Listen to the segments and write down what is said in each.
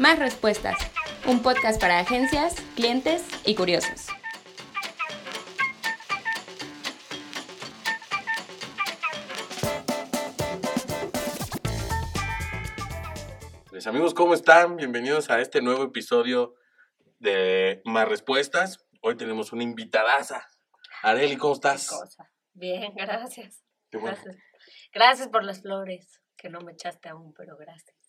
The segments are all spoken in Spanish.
Más Respuestas, un podcast para agencias, clientes y curiosos. Pues amigos, ¿cómo están? Bienvenidos a este nuevo episodio de Más Respuestas. Hoy tenemos una invitadaza. Areli, ¿cómo estás? cosa. Bien, gracias. Qué bueno. Gracias. Gracias por las flores, que no me echaste aún, pero gracias.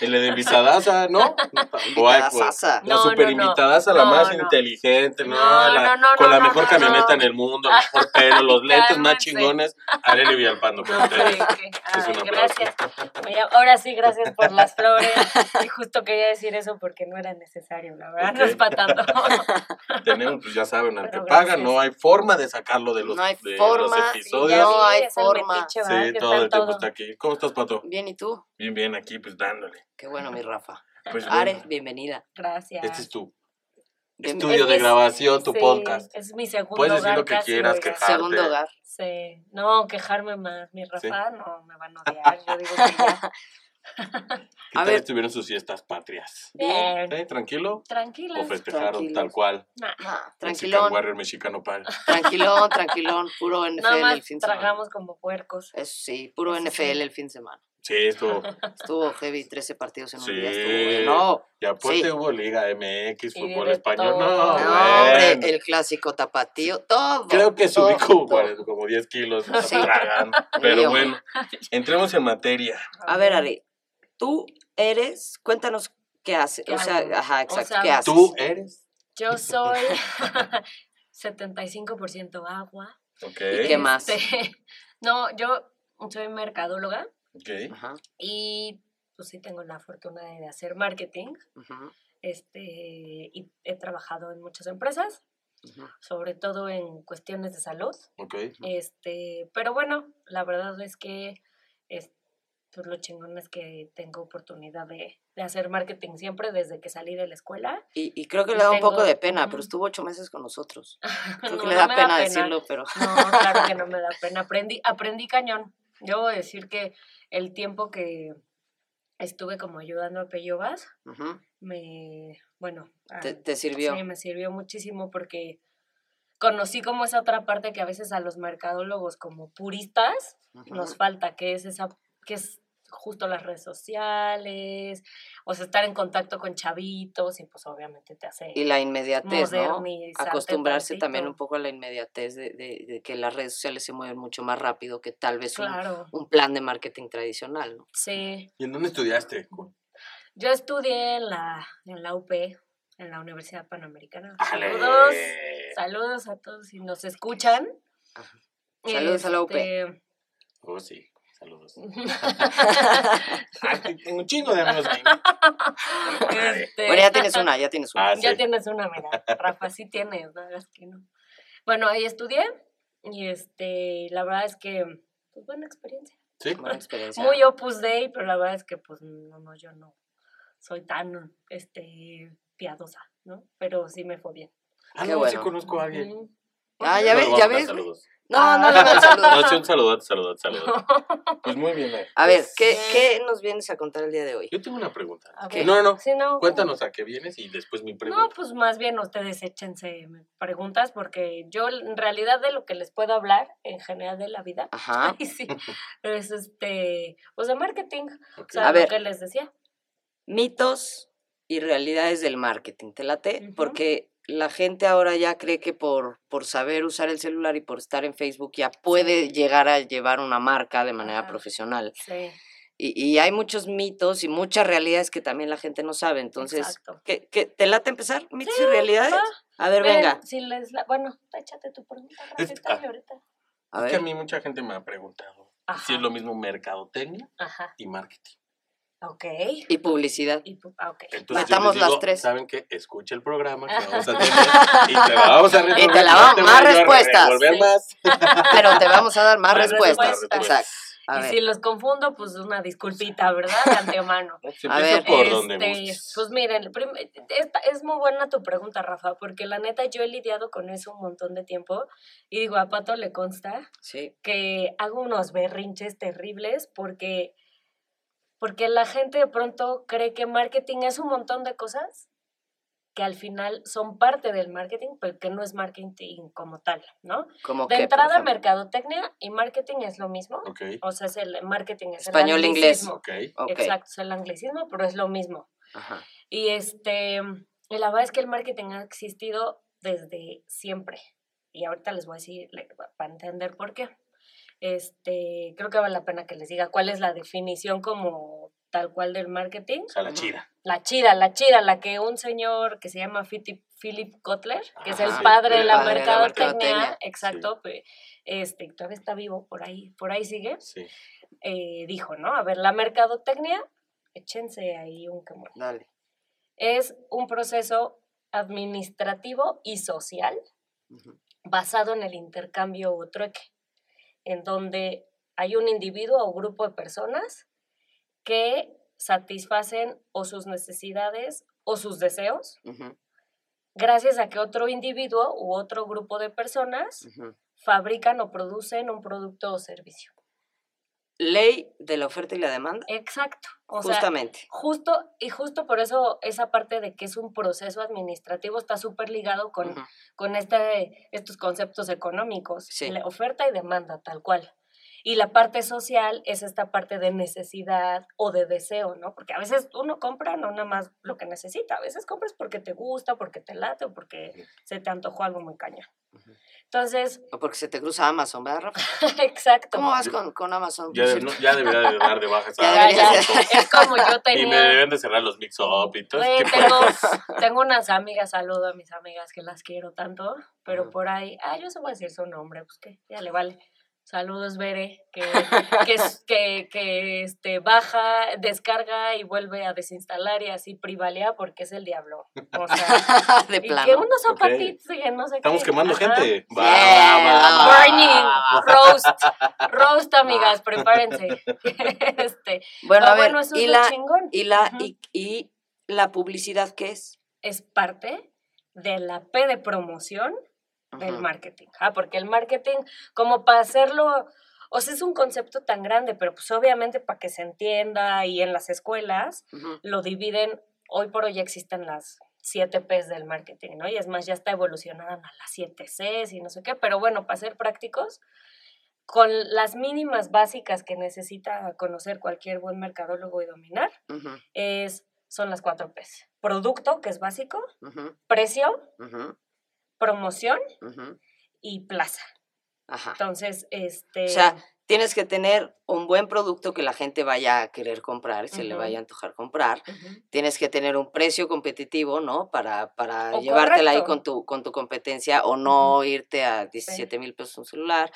El de invitadaza, ¿no? Guay, pues, Invitadaza. La No, super no, no. invitadaza, la No, más no. inteligente, ¿no? No, La- no, no, con no, la no, mejor no, camioneta no. en el mundo, el mejor pelo, los lentes más chingones. Areli Villalpando No, ustedes. Es un ay, aplauso. gracias. Oye, ahora sí, gracias por las flores. Y justo quería decir eso porque no era necesario, la verdad, no Ok. es para tanto. Tenemos, pues ya saben, al que paga, no hay forma de sacarlo de los, No hay de forma, los episodios. No hay forma. metiche. Sí, todo el tiempo todo. está aquí. ¿Cómo estás, Pato? Bien, ¿y tú? Bien, bien, aquí, pues dándole. Qué bueno, mi Rafa. Pues Are, bueno, bienvenida. Gracias. este es tu Bien- estudio Es de grabación, tu sí, podcast. Es mi segundo Puedes decir hogar lo que quieras, quejarte. Segundo hogar. Sí, no, quejarme más. Mi Sí. Rafa no me van a odiar. Yo digo que ya. ¿Qué A tal ver. estuvieron sus fiestas patrias? Bien. ¿Sí? ¿Tranquilo? Tranquila. ¿O festejaron Tranquilos. tal cual? Nah, Ah, Mexican tranquilón, Warrior Mexicano Pal. tranquilón, tranquilón. Puro NFL Nada más el fin de semana. tragamos como puercos. Eso sí, puro Eso sí. NFL el fin de semana. Sí, esto. Estuvo heavy, 13 partidos en un Sí. día. Estuvo bueno. Y aparte Sí. hubo Liga MX, fútbol español. No, No, No, hombre, el clásico tapatío, todo. Creo que subí como, todo. 40, como 10 kilos Sí. Pero bueno, entremos en materia. A ver, Ari, tú eres, cuéntanos qué haces. ¿Qué O sea, hago? ajá, O exacto, sea, ¿qué haces? ¿Tú eres? Yo soy 75% agua. Ok. ¿Y qué más? Este, no, yo soy mercadóloga Ok. Ajá, y pues sí tengo la fortuna de hacer marketing. Este, y he trabajado en muchas empresas, sobre todo en cuestiones de salud. Ok. Este, pero bueno, la verdad es que es, pues lo chingón es que tengo oportunidad de, de hacer marketing siempre desde que salí de la escuela. Y, y creo que Y le da un poco tengo- de pena, pero estuvo ocho meses con nosotros. Creo No, que le no da me pena, decirlo, pero... No, claro que no me da pena. Aprendí, aprendí cañón. Yo voy a decir que el tiempo que estuve como ayudando a Peyovas, ujú, me, bueno, te, te sirvió. Sí, me sirvió muchísimo porque conocí como esa otra parte que a veces a los mercadólogos como puristas nos falta, que es esa, que es justo las redes sociales, o sea, estar en contacto con chavitos y pues obviamente te hace Y la inmediatez, ¿no? Acostumbrarse también un poco a la inmediatez de, de- de que las redes sociales se mueven mucho más rápido que tal vez un, Claro, un plan de marketing tradicional, ¿no? sí. ¿Y en dónde estudiaste? Yo estudié en la, en la UP, en la Universidad Panamericana. ¡Ale! Saludos, saludos a todos si nos escuchan. Ajá. Saludos a la UP. Este, Oh, sí. Saludos. Ah, tengo un chingo de amigos ahí. este, Bueno, ya tienes una, ya tienes una. Ah, Ya sí. tienes una, mira, Rafa, sí tienes, no hagas que no. Bueno, ahí estudié y este, la verdad es que, pues buena experiencia. Sí. Buena experiencia. Muy Opus Dei, pero la verdad es que, pues, no, no, yo no soy tan, este, piadosa, ¿no? Pero sí me fue bien. Ah, Qué no, sí bueno. conozco a alguien. Ah, ya ves, ya dar ves. Saludos. No, no le hagan saludos. No, sí, un saludo, saludo, saludo. Pues muy bien. eh. A ver, ¿qué, Sí. ¿qué nos vienes a contar el día de hoy? Yo tengo una pregunta. A ¿Qué? ver. No, no, Sí, no, Cuéntanos a qué vienes y después mi No, pregunta. pues más bien ustedes échense preguntas porque yo en realidad de lo que les puedo hablar en general de la vida, Ajá. ay, sí, es este, pues de marketing, o sea, A lo ver. que les decía. Mitos y realidades del marketing. ¿Te late? Ujú. Porque la gente ahora ya cree que por, por saber usar el celular y por estar en Facebook ya puede llegar a llevar una marca de manera Ajá. profesional. Sí, Y, y hay muchos mitos y muchas realidades que también la gente no sabe. Entonces, exacto. ¿qué, qué- te late empezar? ¿Mitos Sí, y realidades? va. A ver, Ven, venga. Si les la- bueno, échate tu pregunta, ah. ahorita. A Es que a ver. mí mucha gente me ha preguntado Ajá. si es lo mismo mercadotecnia Ajá, y marketing. Ok. Y publicidad. Y, pu- ah, ok. Entonces yo les las digo, tres. Saben que escucha el programa que vamos a tener y te la vamos a resolver. Y te la no vamos- voy más a a respuestas. Sí. más. Pero te vamos a dar más Más respuestas. respuestas. Exacto. A y ver. si los confundo, pues una disculpita, ¿verdad? De antemano. Se A ver, por donde Este, gustes. Pues miren, esta- es muy buena tu pregunta, Rafa, porque la neta yo he lidiado con eso un montón de tiempo y digo, a Pato le consta Sí. que hago unos berrinches terribles porque Porque la gente de pronto cree que marketing es un montón de cosas que al final son parte del marketing, pero que no es marketing como tal, ¿no? Como De entrada, mercadotecnia y marketing es lo mismo. Ok, O sea, es el marketing es Español, el inglés. anglicismo. ok. Ok. Exacto, es el anglicismo, pero es lo mismo. Ajá. Y este, y la verdad es que el marketing ha existido desde siempre. Y ahorita les voy a decir para entender por qué. Este, creo que vale la pena que les diga cuál es la definición como tal cual del marketing. O sea, la chida. La chida, la chida, la que un señor que se llama Philip, Philip Kotler, que es el sí, padre de el la padre de la mercadotecnia, exacto, este, todavía está vivo por ahí, por ahí sigue, Sí. eh, dijo, ¿no? A ver, la mercadotecnia, échense ahí un camón Dale. es un proceso administrativo y social basado en el intercambio o trueque, en donde hay un individuo o grupo de personas que satisfacen o sus necesidades o sus deseos gracias a que otro individuo u otro grupo de personas fabrican o producen un producto o servicio. Ley de la oferta y la demanda. Exacto. O sea, Justamente. Justo, y justo por eso esa parte de que es un proceso administrativo está súper ligado con, con este, estos conceptos económicos, Sí. la oferta y demanda, tal cual. Y la parte social es esta parte de necesidad o de deseo, ¿no? Porque a veces uno compra no nada más lo que necesita, a veces compras porque te gusta, porque te late o porque se te antojó algo muy cañón. Entonces, O porque se te cruza Amazon, ¿verdad, Rafa? exacto. ¿Cómo vas con, con Amazon? Ya, por de- cierto? no- ya debería de dar de baja esa es como yo Y me tenía... deben de cerrar los mix-up y todo de tengo, unas amigas, saludo a mis amigas que las quiero tanto, pero por ahí, ah, yo se voy a decir su nombre, pues que ya le vale. Saludos, Bere, que, que, es- que, que este, baja, descarga y vuelve a desinstalar y así privalea porque es el diablo. O sea, de y que unos zapatitos y que no sé Estamos qué. quemando Ajá. gente. Va, Yeah. va, va, va. Burning, roast, roast, amigas, prepárense. este, Bueno, a ver, bueno, eso y es la, chingón. y la, y la publicidad, ¿qué es? es parte de la P de promoción del Ujú. marketing. Ah, porque el marketing, como para hacerlo, o sea, es un concepto tan grande, pero pues obviamente para que se entienda y en las escuelas lo dividen, hoy por hoy ya existen las 7 Ps del marketing, ¿no? Y es más, ya está evolucionada a las 7 Cs y no sé qué, pero bueno, para ser prácticos, con las mínimas básicas que necesita conocer cualquier buen mercadólogo y dominar, es, son las 4 Ps. Producto, que es básico, Ujú. precio, Promoción y plaza. Ajá. Entonces, este... O sea, tienes que tener un buen producto que la gente vaya a querer comprar, se le vaya a antojar comprar. Tienes que tener un precio competitivo, ¿no? Para, para O llevártela ahí con tu, con tu competencia o no irte a 17 mil pesos un celular,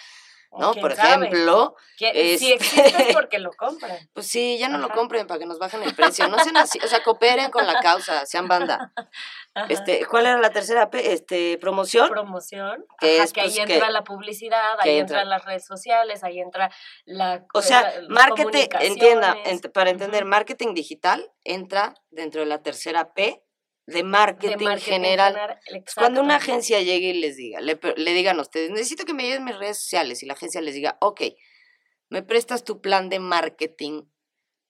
¿no? Por ejemplo, Si este- existe es porque lo compran. pues sí, ya no lo compren para que nos bajen el precio. No sean así, o sea, cooperen con la causa, sean banda. Ajá. Este, ¿cuál era la tercera P? Este, promoción. promoción, Que ajá, es, que ahí pues, entra que- la publicidad, ahí entra- entran las redes sociales, ahí entra la O sea, la- las marketing, entienda, ent- para entender, marketing digital entra dentro de la tercera P de marketing, de marketing general. general, Cuando una agencia llegue y les diga, le, le digan a ustedes, necesito que me lleven mis redes sociales y la agencia les diga, ok, me prestas tu plan de marketing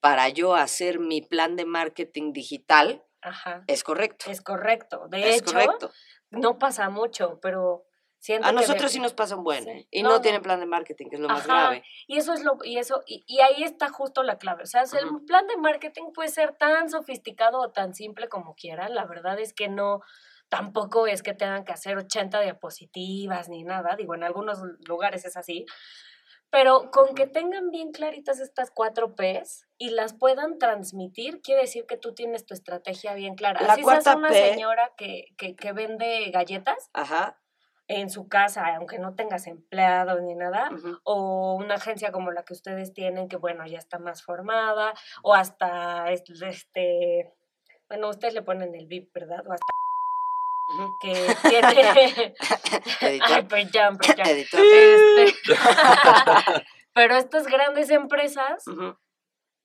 para yo hacer mi plan de marketing digital, Ajá, es correcto. es correcto. De Es hecho, correcto. no pasa mucho, pero siento A nosotros sí nos pasa un buen, Sí. ¿eh? y No, tienen plan de marketing, que es lo más grave. Y eso es lo, y eso, y, y ahí está justo la clave. O sea, el plan de marketing puede ser tan sofisticado o tan simple como quieran. La verdad es que no, tampoco es que tengan que hacer 80 diapositivas ni nada. Digo, en algunos lugares es así. Pero con que tengan bien claritas estas cuatro Ps y las puedan transmitir, quiere decir que tú tienes tu estrategia bien clara. La Así seas una P- señora que, que, que vende galletas Ajá. En su casa, aunque no tengas empleados ni nada, o una agencia como la que ustedes tienen, que bueno, ya está más formada, o hasta es- este, bueno, ustedes le ponen el VIP, ¿verdad? O hasta que tiene... Ay, perdón, perdón. Editor. Este, Pero estas grandes empresas,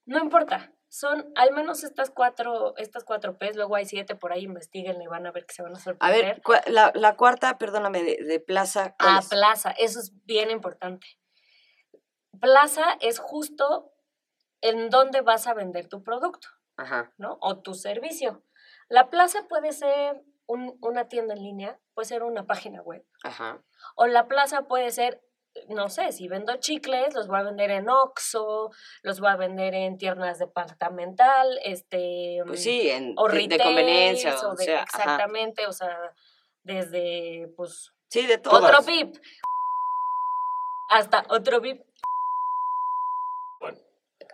no importa, son al menos estas cuatro, estas cuatro P's, luego hay siete por ahí, investiguen y van a ver que se van a A sorprender. ver, cua- la, la cuarta, perdóname, de, de plaza. ¿cuál Ah, es? plaza, eso es bien importante. Plaza es justo en dónde vas a vender tu producto, Ajá. ¿no? O tu servicio. La plaza puede ser un- una tienda en línea, puede ser una página web. Ajá. O la plaza puede ser, no sé, si vendo chicles, los voy a vender en Oxxo, los voy a vender en tiendas departamental, este... Pues mm, sí, en, o de, conveniencia, o o de- sea, ajá. exactamente, o sea, desde, pues, Sí, de todo. Otro VIP, hasta otro VIP. Bueno.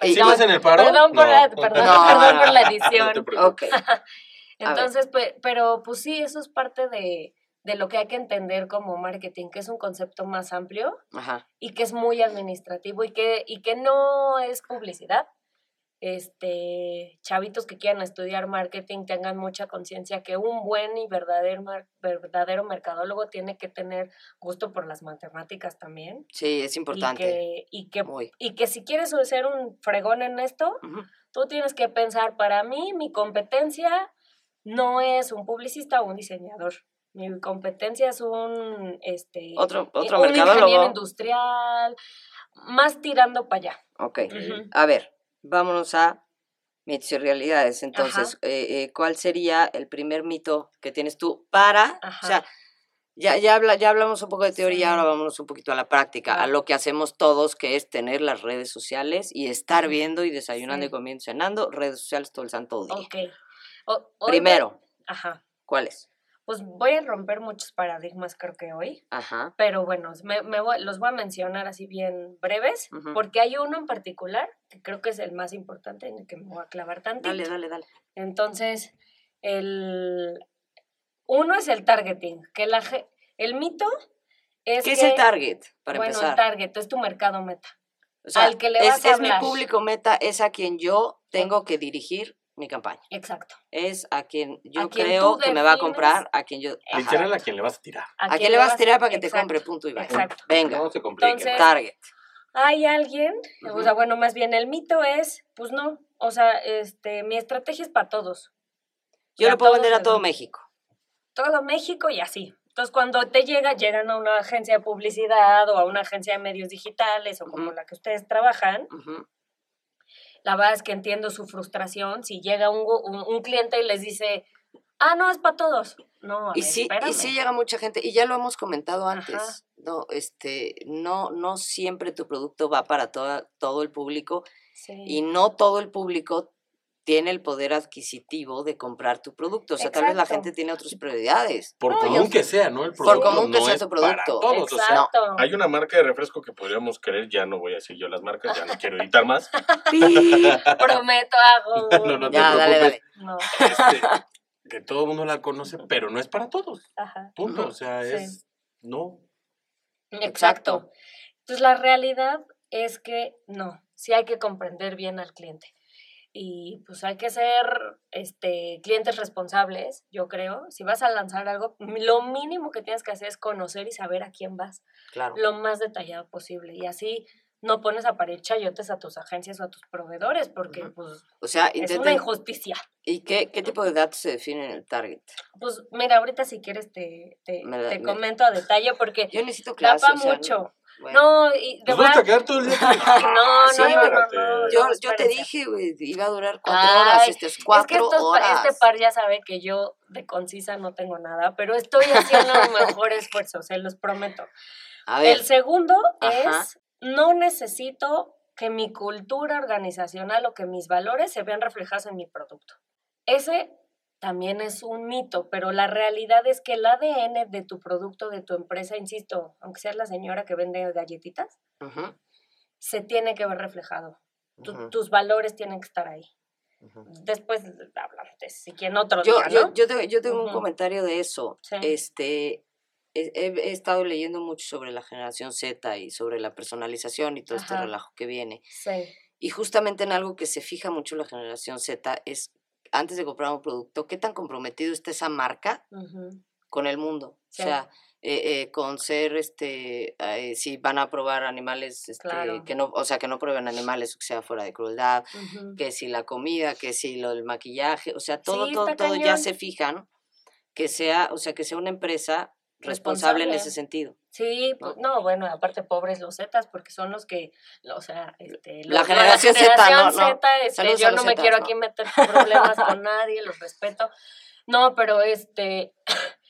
Y- ¿Sí vas en el paro? Perdón por, No. la, perdón, No, perdón no, por la edición. te. Entonces, pe- pero pues sí, eso es parte de, de lo que hay que entender como marketing, que es un concepto más amplio Ajá. y que es muy administrativo y que, y que no es publicidad. Este, chavitos que quieran estudiar marketing tengan mucha conciencia que un buen y verdadero, verdadero mercadólogo tiene que tener gusto por las matemáticas también. Sí, es Y importante. que, y, que, y que si quieres ser un fregón en esto, Ujú. tú tienes que pensar, para mí, mi competencia no es un publicista o un diseñador. Mi competencia es un, este, Otro, otro un ingeniero industrial, más tirando para allá. Ok. A ver, vámonos a mitos y realidades. Entonces, eh, eh, ¿cuál sería el primer mito que tienes tú para, Ajá. o sea, ya, ya, habla, ya hablamos un poco de teoría, Sí. ahora vámonos un poquito a la práctica, a lo que hacemos todos, que es tener las redes sociales y estar viendo y desayunando y comiendo, cenando, redes sociales todo el santo día. Ok. O- hoy Primero, voy- Ajá. ¿cuáles? Pues voy a romper muchos paradigmas, creo que hoy. Ajá. Pero bueno, me, me voy- los voy a mencionar así bien breves, porque hay uno en particular que creo que es el más importante en el que me voy a clavar tantito. Dale, dale, dale. Entonces, el uno es el targeting, que la el mito es ¿Qué que, es el target, para bueno, empezar? el target es tu mercado meta. O sea, al que le es, vas a es mi hablar. público meta, es a quien yo tengo que dirigir mi campaña. Exacto. Es a quien yo A quien creo que me va a comprar, a quien yo... Literal a quien le vas a tirar. ¿A quién le vas a tirar para que te compre? Punto y bye. Exacto. Venga, No se complique. Entonces, target. Hay alguien, o sea, bueno, más bien el mito es, pues no, o sea, este, mi estrategia es para todos. Yo lo puedo vender a todo. México. todo México y así. Entonces, cuando te llega, llegan a una agencia de publicidad o a una agencia de medios digitales o como la que ustedes trabajan, Ujú. La verdad es que entiendo su frustración. Si llega un, un, un cliente y les dice, ah, no, es para todos. No, a Y ver, sí, y sí llega mucha gente, y ya lo hemos comentado Ajá. antes, no, este, no, no siempre tu producto va para toda, todo el público Sí. y no todo el público tiene el poder adquisitivo de comprar tu producto. O sea, tal vez la Exacto. gente tiene otras prioridades. Por No, común que sea, ¿no? El Por producto común que no sea es tu para producto. todos, o sea, Exacto. hay una marca de refresco que podríamos querer, ya no voy a decir yo las marcas, ya no quiero editar más. Prometo, hago. No, no te ya, dale, dale. No, Este, que todo el mundo la conoce, pero no es para todos. ajá. Punto. O sea, Sí. es. No. Exacto. Entonces la realidad es que no, sí hay que comprender bien al cliente. Y pues hay que ser este, clientes responsables, yo creo. Si vas a lanzar algo, lo mínimo que tienes que hacer es conocer y saber a quién vas, Claro. lo más detallado posible. Y así no pones a parir chayotes a tus agencias o a tus proveedores, porque pues O sea, es una injusticia. ¿Y qué, qué tipo de datos se definen en el target? Pues mira, ahorita si quieres te, te, te me- comento a detalle porque Yo necesito clase. pa' o sea, mucho. Bueno. No, y de Nos verdad, a quedar todo el día. No, no, Sí, no, no, Yo, no, yo te dije, güey, iba a durar cuatro horas, este es Es que cuatro estos pa- horas. este par ya sabe que yo de concisa no tengo nada, pero estoy haciendo mi mejor esfuerzo, se los prometo. A ver, El segundo Ajá. es, no necesito que mi cultura organizacional o que mis valores se vean reflejados en mi producto. Ese también es un mito, pero la realidad es que el ADN de tu producto, de tu empresa, insisto, aunque seas la señora que vende galletitas, ujú, se tiene que ver reflejado. Tu- Tus valores tienen que estar ahí. ujú. Después hablamos de si quien otro Yo, día, yo, ¿no? yo, tengo, yo tengo un comentario de eso. Sí. Este, he, he- estado leyendo mucho sobre la generación Z y sobre la personalización y todo este relajo que viene. Sí, Y justamente en algo que se fija mucho la generación Z es, antes de comprar un producto, qué tan comprometido está esa marca ujú, con el mundo. Sí. O sea, eh, eh, con ser, este, eh, si van a probar animales, este, Claro. que no, o sea, que no prueben animales, o que sea fuera de crueldad, ujú. que si la comida, que si lo del maquillaje, o sea, todo, Sí, todo, todo ya cañón. se fijan que sea, o sea, que sea una empresa responsable en ese Responsable. sentido. Sí, pues, no, bueno, aparte pobres los Zetas, porque son los que, o sea, este, La los- generación Z, no, no. Zeta, este, yo no me Zetas, quiero no. aquí meter problemas con nadie, los respeto. No, pero este,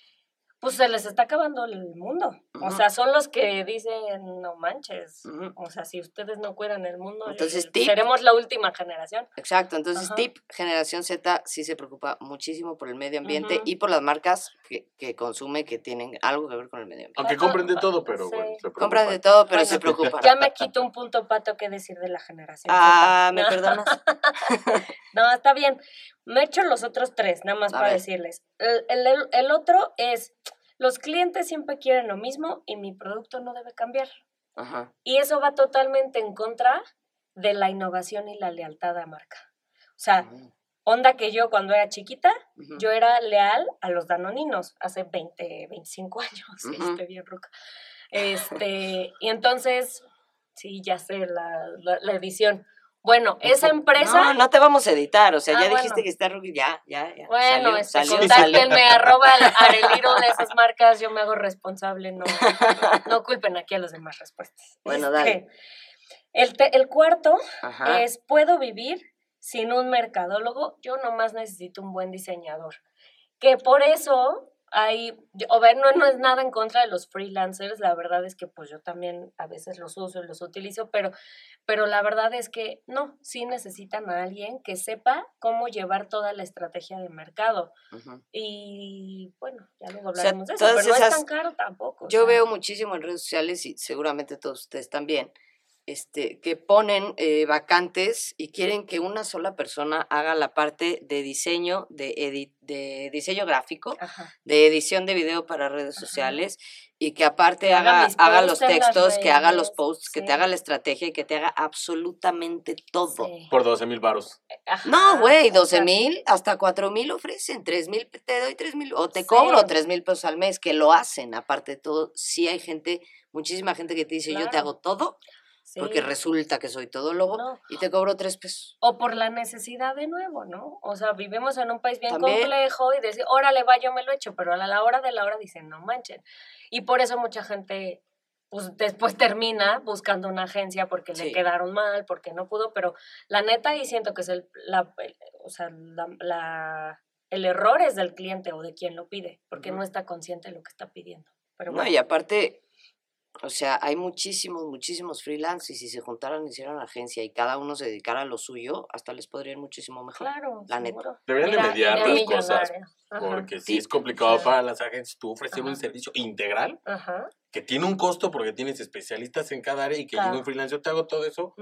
pues se les está acabando el mundo. O sea, son los que dicen, no manches. O sea, si ustedes no cuidan el mundo, Entonces, eh, tip. seremos la última generación. Exacto, entonces Ajá. tip, generación Z sí se preocupa muchísimo por el medio ambiente y por las marcas que, que consume que tienen algo que ver con el medio ambiente. Aunque compren de todo, pero Sí. bueno, se Compran de todo, pero Bueno, se preocupan. Ya me quito un punto pato que decir de la generación. Ah, Z. ¿me No. perdonas? No, está bien. Me echo los otros tres, nada más A para ver. decirles. El, el- el otro es, los clientes siempre quieren lo mismo y mi producto no debe cambiar. Ajá. Y eso va totalmente en contra de la innovación y la lealtad a marca. O sea, Mm, onda que yo cuando era chiquita, yo era leal a los danoninos hace 20, 25 años, estoy bien ruca. Este, y entonces, sí, ya sé, la, la, la edición. Bueno, esa empresa... No, no te vamos a editar, o sea, Ah, ya bueno. dijiste que está Ruki, ya, ya, ya. Bueno, salió, este, salió, contáctenme, salió. arroba Areliro de esas marcas, yo me hago responsable, no, no culpen aquí a los demás respuestas. Bueno, dale. El, te- el cuarto Ajá. es, ¿puedo vivir sin un mercadólogo? Yo nomás necesito un buen diseñador. Que por eso hay, o ver, no, no es nada en contra de los freelancers, la verdad es que pues yo también a veces los uso y los utilizo, pero, pero la verdad es que no, sí necesitan a alguien que sepa cómo llevar toda la estrategia de mercado. Y bueno, ya luego sea, hablaremos de eso, pero no es tan caro tampoco. o Yo sea, veo muchísimo en redes sociales y seguramente todos ustedes también, este, que ponen eh, vacantes y quieren que una sola persona haga la parte de diseño, de, edi- de diseño gráfico, Ajá. de edición de video para redes Ajá. sociales y que aparte Que haga haga, los textos, que haga los posts, que te haga la estrategia y que te haga absolutamente todo. Sí. Por 12 mil varos. Ajá, No, güey, 12 exacto. mil, hasta 4 mil ofrecen, 3 mil te doy 3 mil, o te Sí. cobro 3 mil pesos al mes, que lo hacen, aparte de todo, sí hay gente, muchísima gente que te dice, yo te hago todo, porque Sí. resulta que soy todólogo, No. y te cobro 3 pesos. O por la necesidad de nuevo, ¿no? O sea, vivimos en un país bien También. complejo y decir, órale, va, yo me lo echo, pero a la hora de la hora dicen, no manchen. Y por eso mucha gente, pues después termina buscando una agencia porque Sí. le quedaron mal, porque no pudo, pero la neta, y siento que es el, la, el- o sea, la, la- el error es del cliente o de quien lo pide, porque Ujú. no está consciente de lo que está pidiendo. Pero No, bueno, y aparte, o sea, hay muchísimos, muchísimos freelance, y si se juntaran, hicieran agencia y cada uno se dedicara a lo suyo, hasta les podría ir muchísimo mejor. claro, la neta. seguro. Deberían de mediar las cosas. Ajá. Porque sí Sí. es complicado Sí. para las agencias tú ofrecer un servicio integral Ajá. Que tiene un costo porque tienes especialistas en cada área y que Claro. un freelance, yo te hago todo eso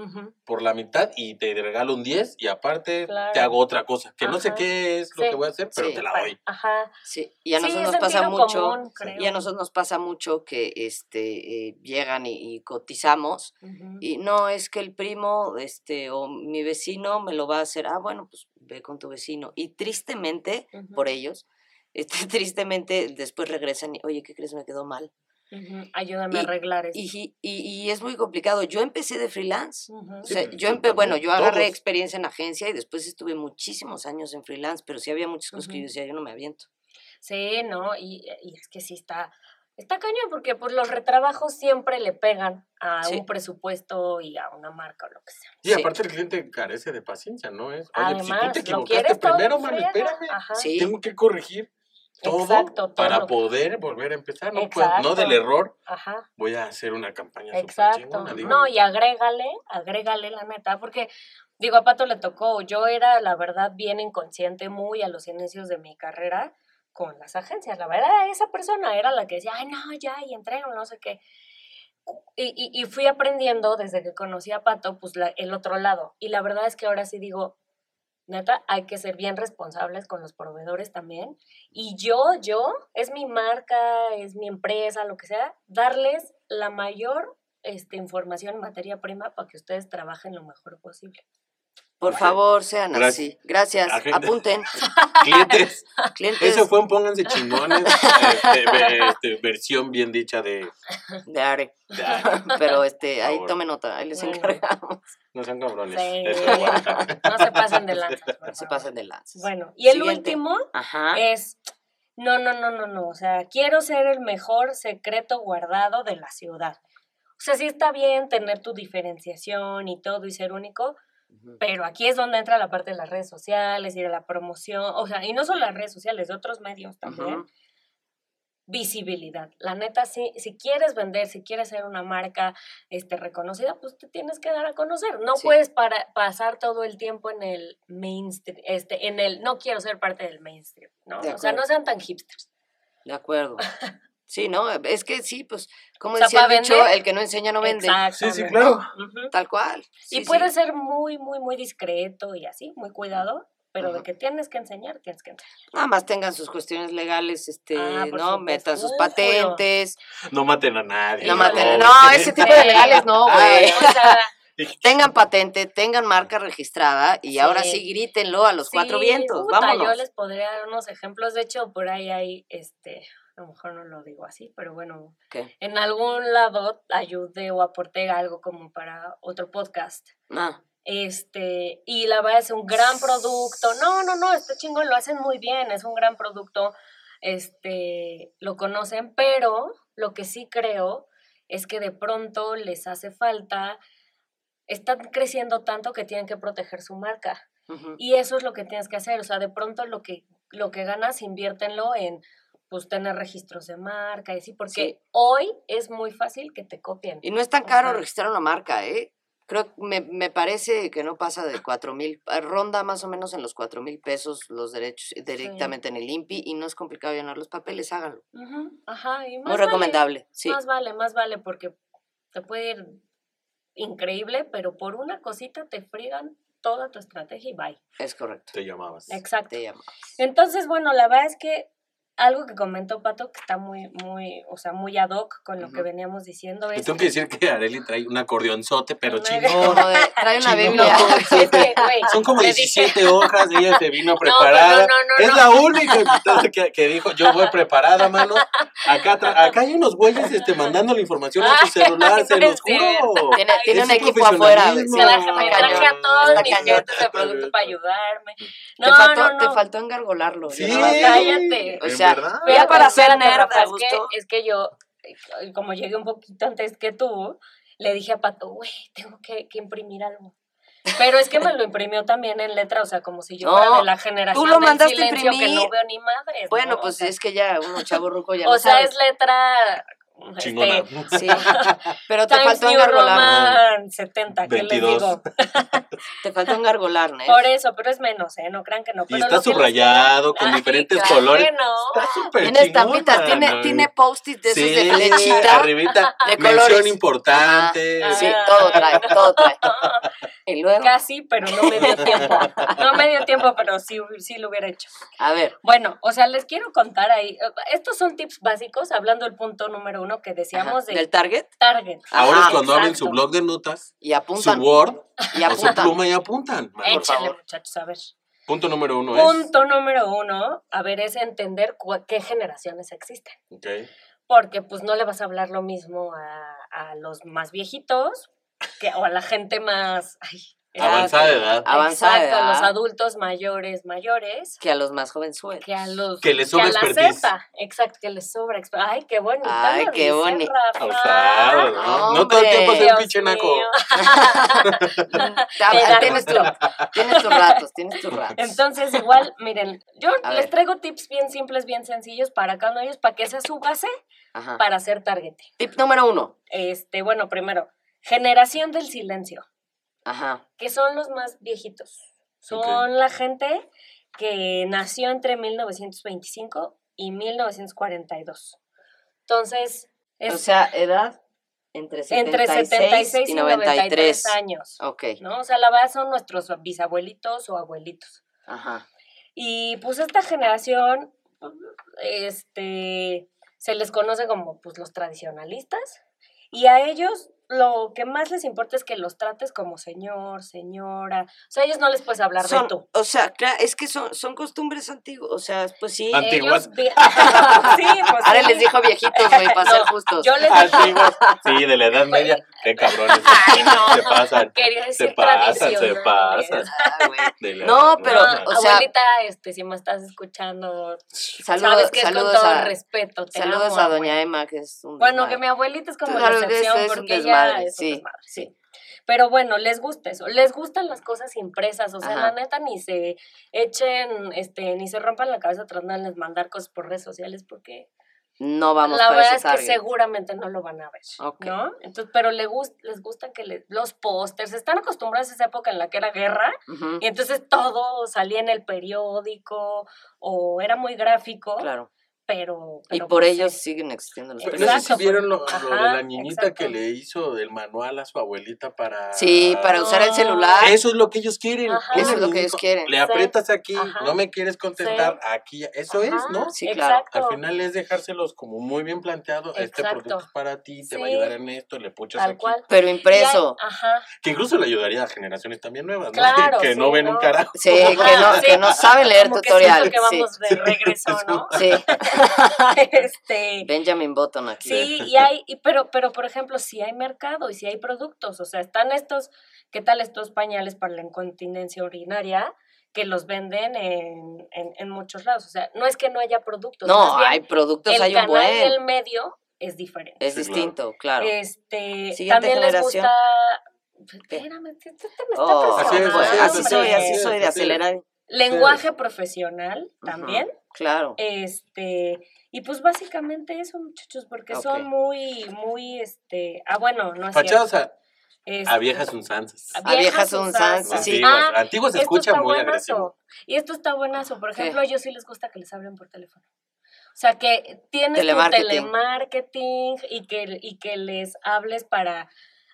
por la mitad y te regalo un 10 y aparte te hago otra cosa, que no sé qué es lo Sí. que voy a hacer, pero Sí. te la doy. Ajá. Sí, y a nosotros nos pasa mucho, común, y a nosotros nos pasa mucho que este, eh, llegan y, y cotizamos y no es que el primo este, o mi vecino me lo va a hacer, ah, bueno, pues ve con tu vecino. Y tristemente, por ellos, este, tristemente después regresan y, oye, ¿qué crees? Me quedó mal. Ayúdame a arreglar eso. Y, y, y es muy complicado. Yo empecé de freelance. O sea, yo empe bueno, yo agarré todos. experiencia en agencia y después estuve muchísimos años en freelance, pero sí había muchas cosas que yo decía, yo no me aviento. Sí, ¿no? Y, y es que sí está, está cañón porque pues los retrabajos siempre le pegan a Sí. un presupuesto y a una marca o lo que sea. Y Sí. aparte el cliente carece de paciencia, ¿no? Es, oye, pues, si tú Además, te equivocaste quieres todo primero, en man, friega. espérame. Ajá. Sí. Tengo que corregir todo Exacto, todo para poder volver a empezar. No, Pues, no del error Ajá. voy a hacer una campaña Exacto. chingona. No, y agrégale, agrégale la neta, porque digo, a Pato le tocó, yo era la verdad bien inconsciente muy a los inicios de mi carrera con las agencias, la verdad, esa persona era la que decía, ay, no, ya, y entregan, no sé qué. Y, y, y fui aprendiendo desde que conocí a Pato, pues la- el otro lado. Y la verdad es que ahora sí digo, neta, hay que ser bien responsables con los proveedores también. Y yo, yo, es mi marca, es mi empresa, lo que sea, darles la mayor este, información en materia prima para que ustedes trabajen lo mejor posible. Por favor, sean Gracias. así. Gracias. Agenda. Apunten. Clientes, Clientes eso fue un pónganse chingones, este, este, versión bien dicha de, de Are. de ah, Pero este, ahí tomen nota, ahí les encargamos. No sean cabrones. Sí. eso. No se pasen de lanza. por Se pasen de lanzas. Bueno, y el Siguiente. último Ajá. es, No, no, no, no, no. O sea, quiero ser el mejor secreto guardado de la ciudad. O sea, sí está bien tener tu diferenciación y todo y ser único, pero aquí es donde entra la parte de las redes sociales y de la promoción. O sea, y no solo las redes sociales, de otros medios también. Visibilidad. La neta, sí, si quieres vender, si quieres ser una marca este, reconocida, pues te tienes que dar a conocer. No Sí. puedes para, pasar todo el tiempo en el mainstream, este, en el no quiero ser parte del mainstream, ¿no? De O sea, no sean tan hipsters. De acuerdo. Sí, ¿no? Es que sí, pues, como O sea, decía el dicho, vender, el que no enseña no vende. Sí, sí, claro. Tal cual. y puede sí. ser muy, muy, muy discreto y así, muy cuidado, pero de que tienes que enseñar, tienes que enseñar. Nada más tengan sus cuestiones legales, este, Ah, ¿no? supuesto. Metan sus Uy, patentes. No maten a nadie. No, maten- no, no, ese tipo de legales no, Ay, güey. O sea, Tengan patente, tengan marca registrada y Sí. ahora sí grítenlo a los cuatro vientos. puta, Vámonos. Yo les podría dar unos ejemplos. De hecho, por ahí hay, este, a lo mejor no lo digo así, pero bueno, ¿Qué? en algún lado ayudé o aporté algo como para otro podcast. Ah, Este, y la verdad es un gran producto. No, no, no, este chingón lo hacen muy bien, es un gran producto. Este, lo conocen, pero lo que sí creo es que de pronto les hace falta, están creciendo tanto que tienen que proteger su marca. Y eso es lo que tienes que hacer. O sea, de pronto lo que, lo que ganas, inviértenlo en pues tener registros de marca y así, porque Sí. hoy es muy fácil que te copien. Y no es tan O caro sea- registrar una marca, ¿eh? Creo, me, me parece que no pasa de cuatro mil, eh, ronda más o menos en los cuatro mil pesos los derechos directamente en el INPI y no es complicado llenar los papeles, háganlo. Ujú, Ajá, y más Muy vale, recomendable, sí. Más vale, más vale, porque te puede ir increíble, pero por una cosita te friegan toda tu estrategia y bye. Es correcto. Te llamabas. Exacto. Te llamo. Entonces, bueno, la verdad es que algo que comentó Pato, que está muy, muy, o sea, muy ad hoc con lo que veníamos diciendo, Te tengo que decir que Areli trae un acordeonzote, pero chingón. Trae una. Biblia. Son como le dije- 17 hojas, ella se vino No, preparada. no, no, no, es no. la única invitada que, que dijo, yo voy preparada, mano. Acá, tra- acá hay unos güeyes este, mandando la información a su celular, se los juro. Tiene, un un equipo afuera. profesionalismo. Traje, me a todos mis clientes de producto para ayudarme. No, te, faltó, no, no. te faltó engargolarlo. Sí. Cállate. O ¿En sea, verdad? ya para ser nerd, es que-. Es que yo, eh, como llegué un poquito antes que tú, le dije a Pato, güey, tengo que, que imprimir algo. Pero es que me lo imprimió también en letra, o sea, como si yo No, fuera de la generación lo del mandaste a silencio que imprimir. no veo ni madres. Bueno, ¿no? O pues sea, es que ya uno chavo ruco ya O lo sea, sabe. es letra... Chingona. Este, Sí, pero te Times faltó engargolar. Roman 70, ¿qué les 22. digo? Te faltó engargolar, ¿no? Por eso, pero es menos, ¿eh? No crean que no. Y Pero está les subrayado con Ay, diferentes claro colores. no. Está súper Tiene estampitas, chingona, tiene, ¿no? tiene post-it de esos Sí, de flechita. arribita, de mención colores. importante. Sí, todo trae, todo trae. Y luego, Casi, pero no me dio tiempo. No me dio tiempo, pero sí, sí lo hubiera hecho. a ver, Bueno, o sea, les quiero contar ahí. Estos son tips básicos, hablando del punto número uno que ajá, decíamos de del target, target. Ahora Ajá, es cuando abren su blog de notas, y su apuntan, Word y o su apuntan. pluma y apuntan. Échale, favor. muchachos, a ver. Punto número uno es. Punto número uno, a ver, es entender qué generaciones existen. Ok. Porque pues no le vas a hablar lo mismo a, a los más viejitos que, o a la gente más... ay, Avanzada de edad. Avanzada Exacto, a los edad. adultos mayores, mayores, que a los más jovenzuelos. que a los Que les sobra a la. Z, exacto, que les sobra Ay, qué bonito. Ay, lo qué dice, boni- Rafa. Abusado, ¿no? No todo el tiempo ser un Dios pinche naco. tienes, tu, tienes tus ratos, tienes tus ratos. Entonces, igual, miren, yo A les ver. traigo tips bien simples, bien sencillos para cada uno de ellos, para que sea su base Ajá. para hacer target. Tip número uno. Este, bueno, primero, generación del silencio. Ajá. que son los más viejitos. Son la gente que nació entre 1925 y 1942. Entonces, es O sea, edad entre 76, entre 76 y y 93 93. años. O sea, la verdad son nuestros bisabuelitos o abuelitos. Ajá. Y pues esta generación, este, se les conoce como pues los tradicionalistas. Y a ellos lo que más les importa es que los trates como señor, señora. O sea, a ellos no les puedes hablar Son, de tú. o sea, cla- es que son, son costumbres antiguas, o sea, pues sí. Ant- Antiguas. Ellos sí, pues Ahora sí. les dijo viejitos, güey, para ser No, justos. Yo les Antiguos. Sí, de la Edad Media. Qué cabrones. Ay, no. Se pasan. quería decir Se pasan, se pasan. Ah, No, pero, Media. No, o sea- abuelita, este, si me estás escuchando, Saludos, sabes que es con saludos todo a, respeto. Te saludos amo, a doña Emma, que es un Bueno, que mi abuelita es como Claro, la excepción porque ella un sí, desmadre, sí. sí. Pero bueno, les gusta eso, les gustan las cosas impresas, o sea, Ajá. la neta ni se echen, este, ni se rompan la cabeza tratando de mandar cosas por redes sociales porque No vamos la para verdad es que target. seguramente no lo van a ver. ¿no? Entonces, pero le gust, les gustan que los pósters, están acostumbrados a esa época en la que era guerra y entonces todo salía en el periódico o era muy gráfico, Claro. Pero, Y pero por pues, ellos sí. siguen existiendo los Pero No sé si vieron lo, lo de ajá, la niñita que exacto. le hizo del manual a su abuelita para... Sí, para usar el No. celular. Eso es lo que ellos quieren. Ajá. Eso es lo que ellos quieren. Le Sí. aprietas aquí, Ajá. no me quieres contestar, aquí. Eso es, Ajá, ¿no? Sí, claro. exacto. Al final es dejárselos como muy bien planteado. Este Exacto. producto es para ti, te va a Sí. ayudar en esto, le puchas Tal aquí. cual. Pero Y hay- impreso. ajá. Que incluso le ayudaría a generaciones también nuevas, ¿no? Claro, que no sí, ven un no. carajo. Sí, que no, Sí. que no saben leer que tutorial. siento que vamos de regreso, ¿no? Sí, sí. este, Benjamin Button aquí. sí, y hay, y, pero, pero por ejemplo, sí hay mercado y sí hay productos, o sea, están estos, ¿qué tal estos pañales para la incontinencia urinaria? que los venden en, en, en muchos lados, o sea, no es que no haya productos, No, bien, hay productos, el hay un canal y el buen. medio es diferente. Es Sí, distinto, claro. Este, Siguiente también les generación. gusta, ¿Qué? espérame, te- te- te me está Oh, Así es, presionando, así es, así así soy, así soy de acelerar. lenguaje profesional también, Claro. Este, y pues básicamente eso, muchachos, porque Ok. son muy, muy, este, ah, bueno, no es Fachadas cierto. a, Este, a viejas unsanzas. a A viejas usanzas, sí. Antiguas. Ah, Antiguas se esto escucha está muy buenazo. agresivo. Y esto está buenazo, por ¿Qué? ejemplo, a ellos sí les gusta que les hablen por teléfono. O sea, que tienes Telemarketing. tu telemarketing y que, y que les hables para,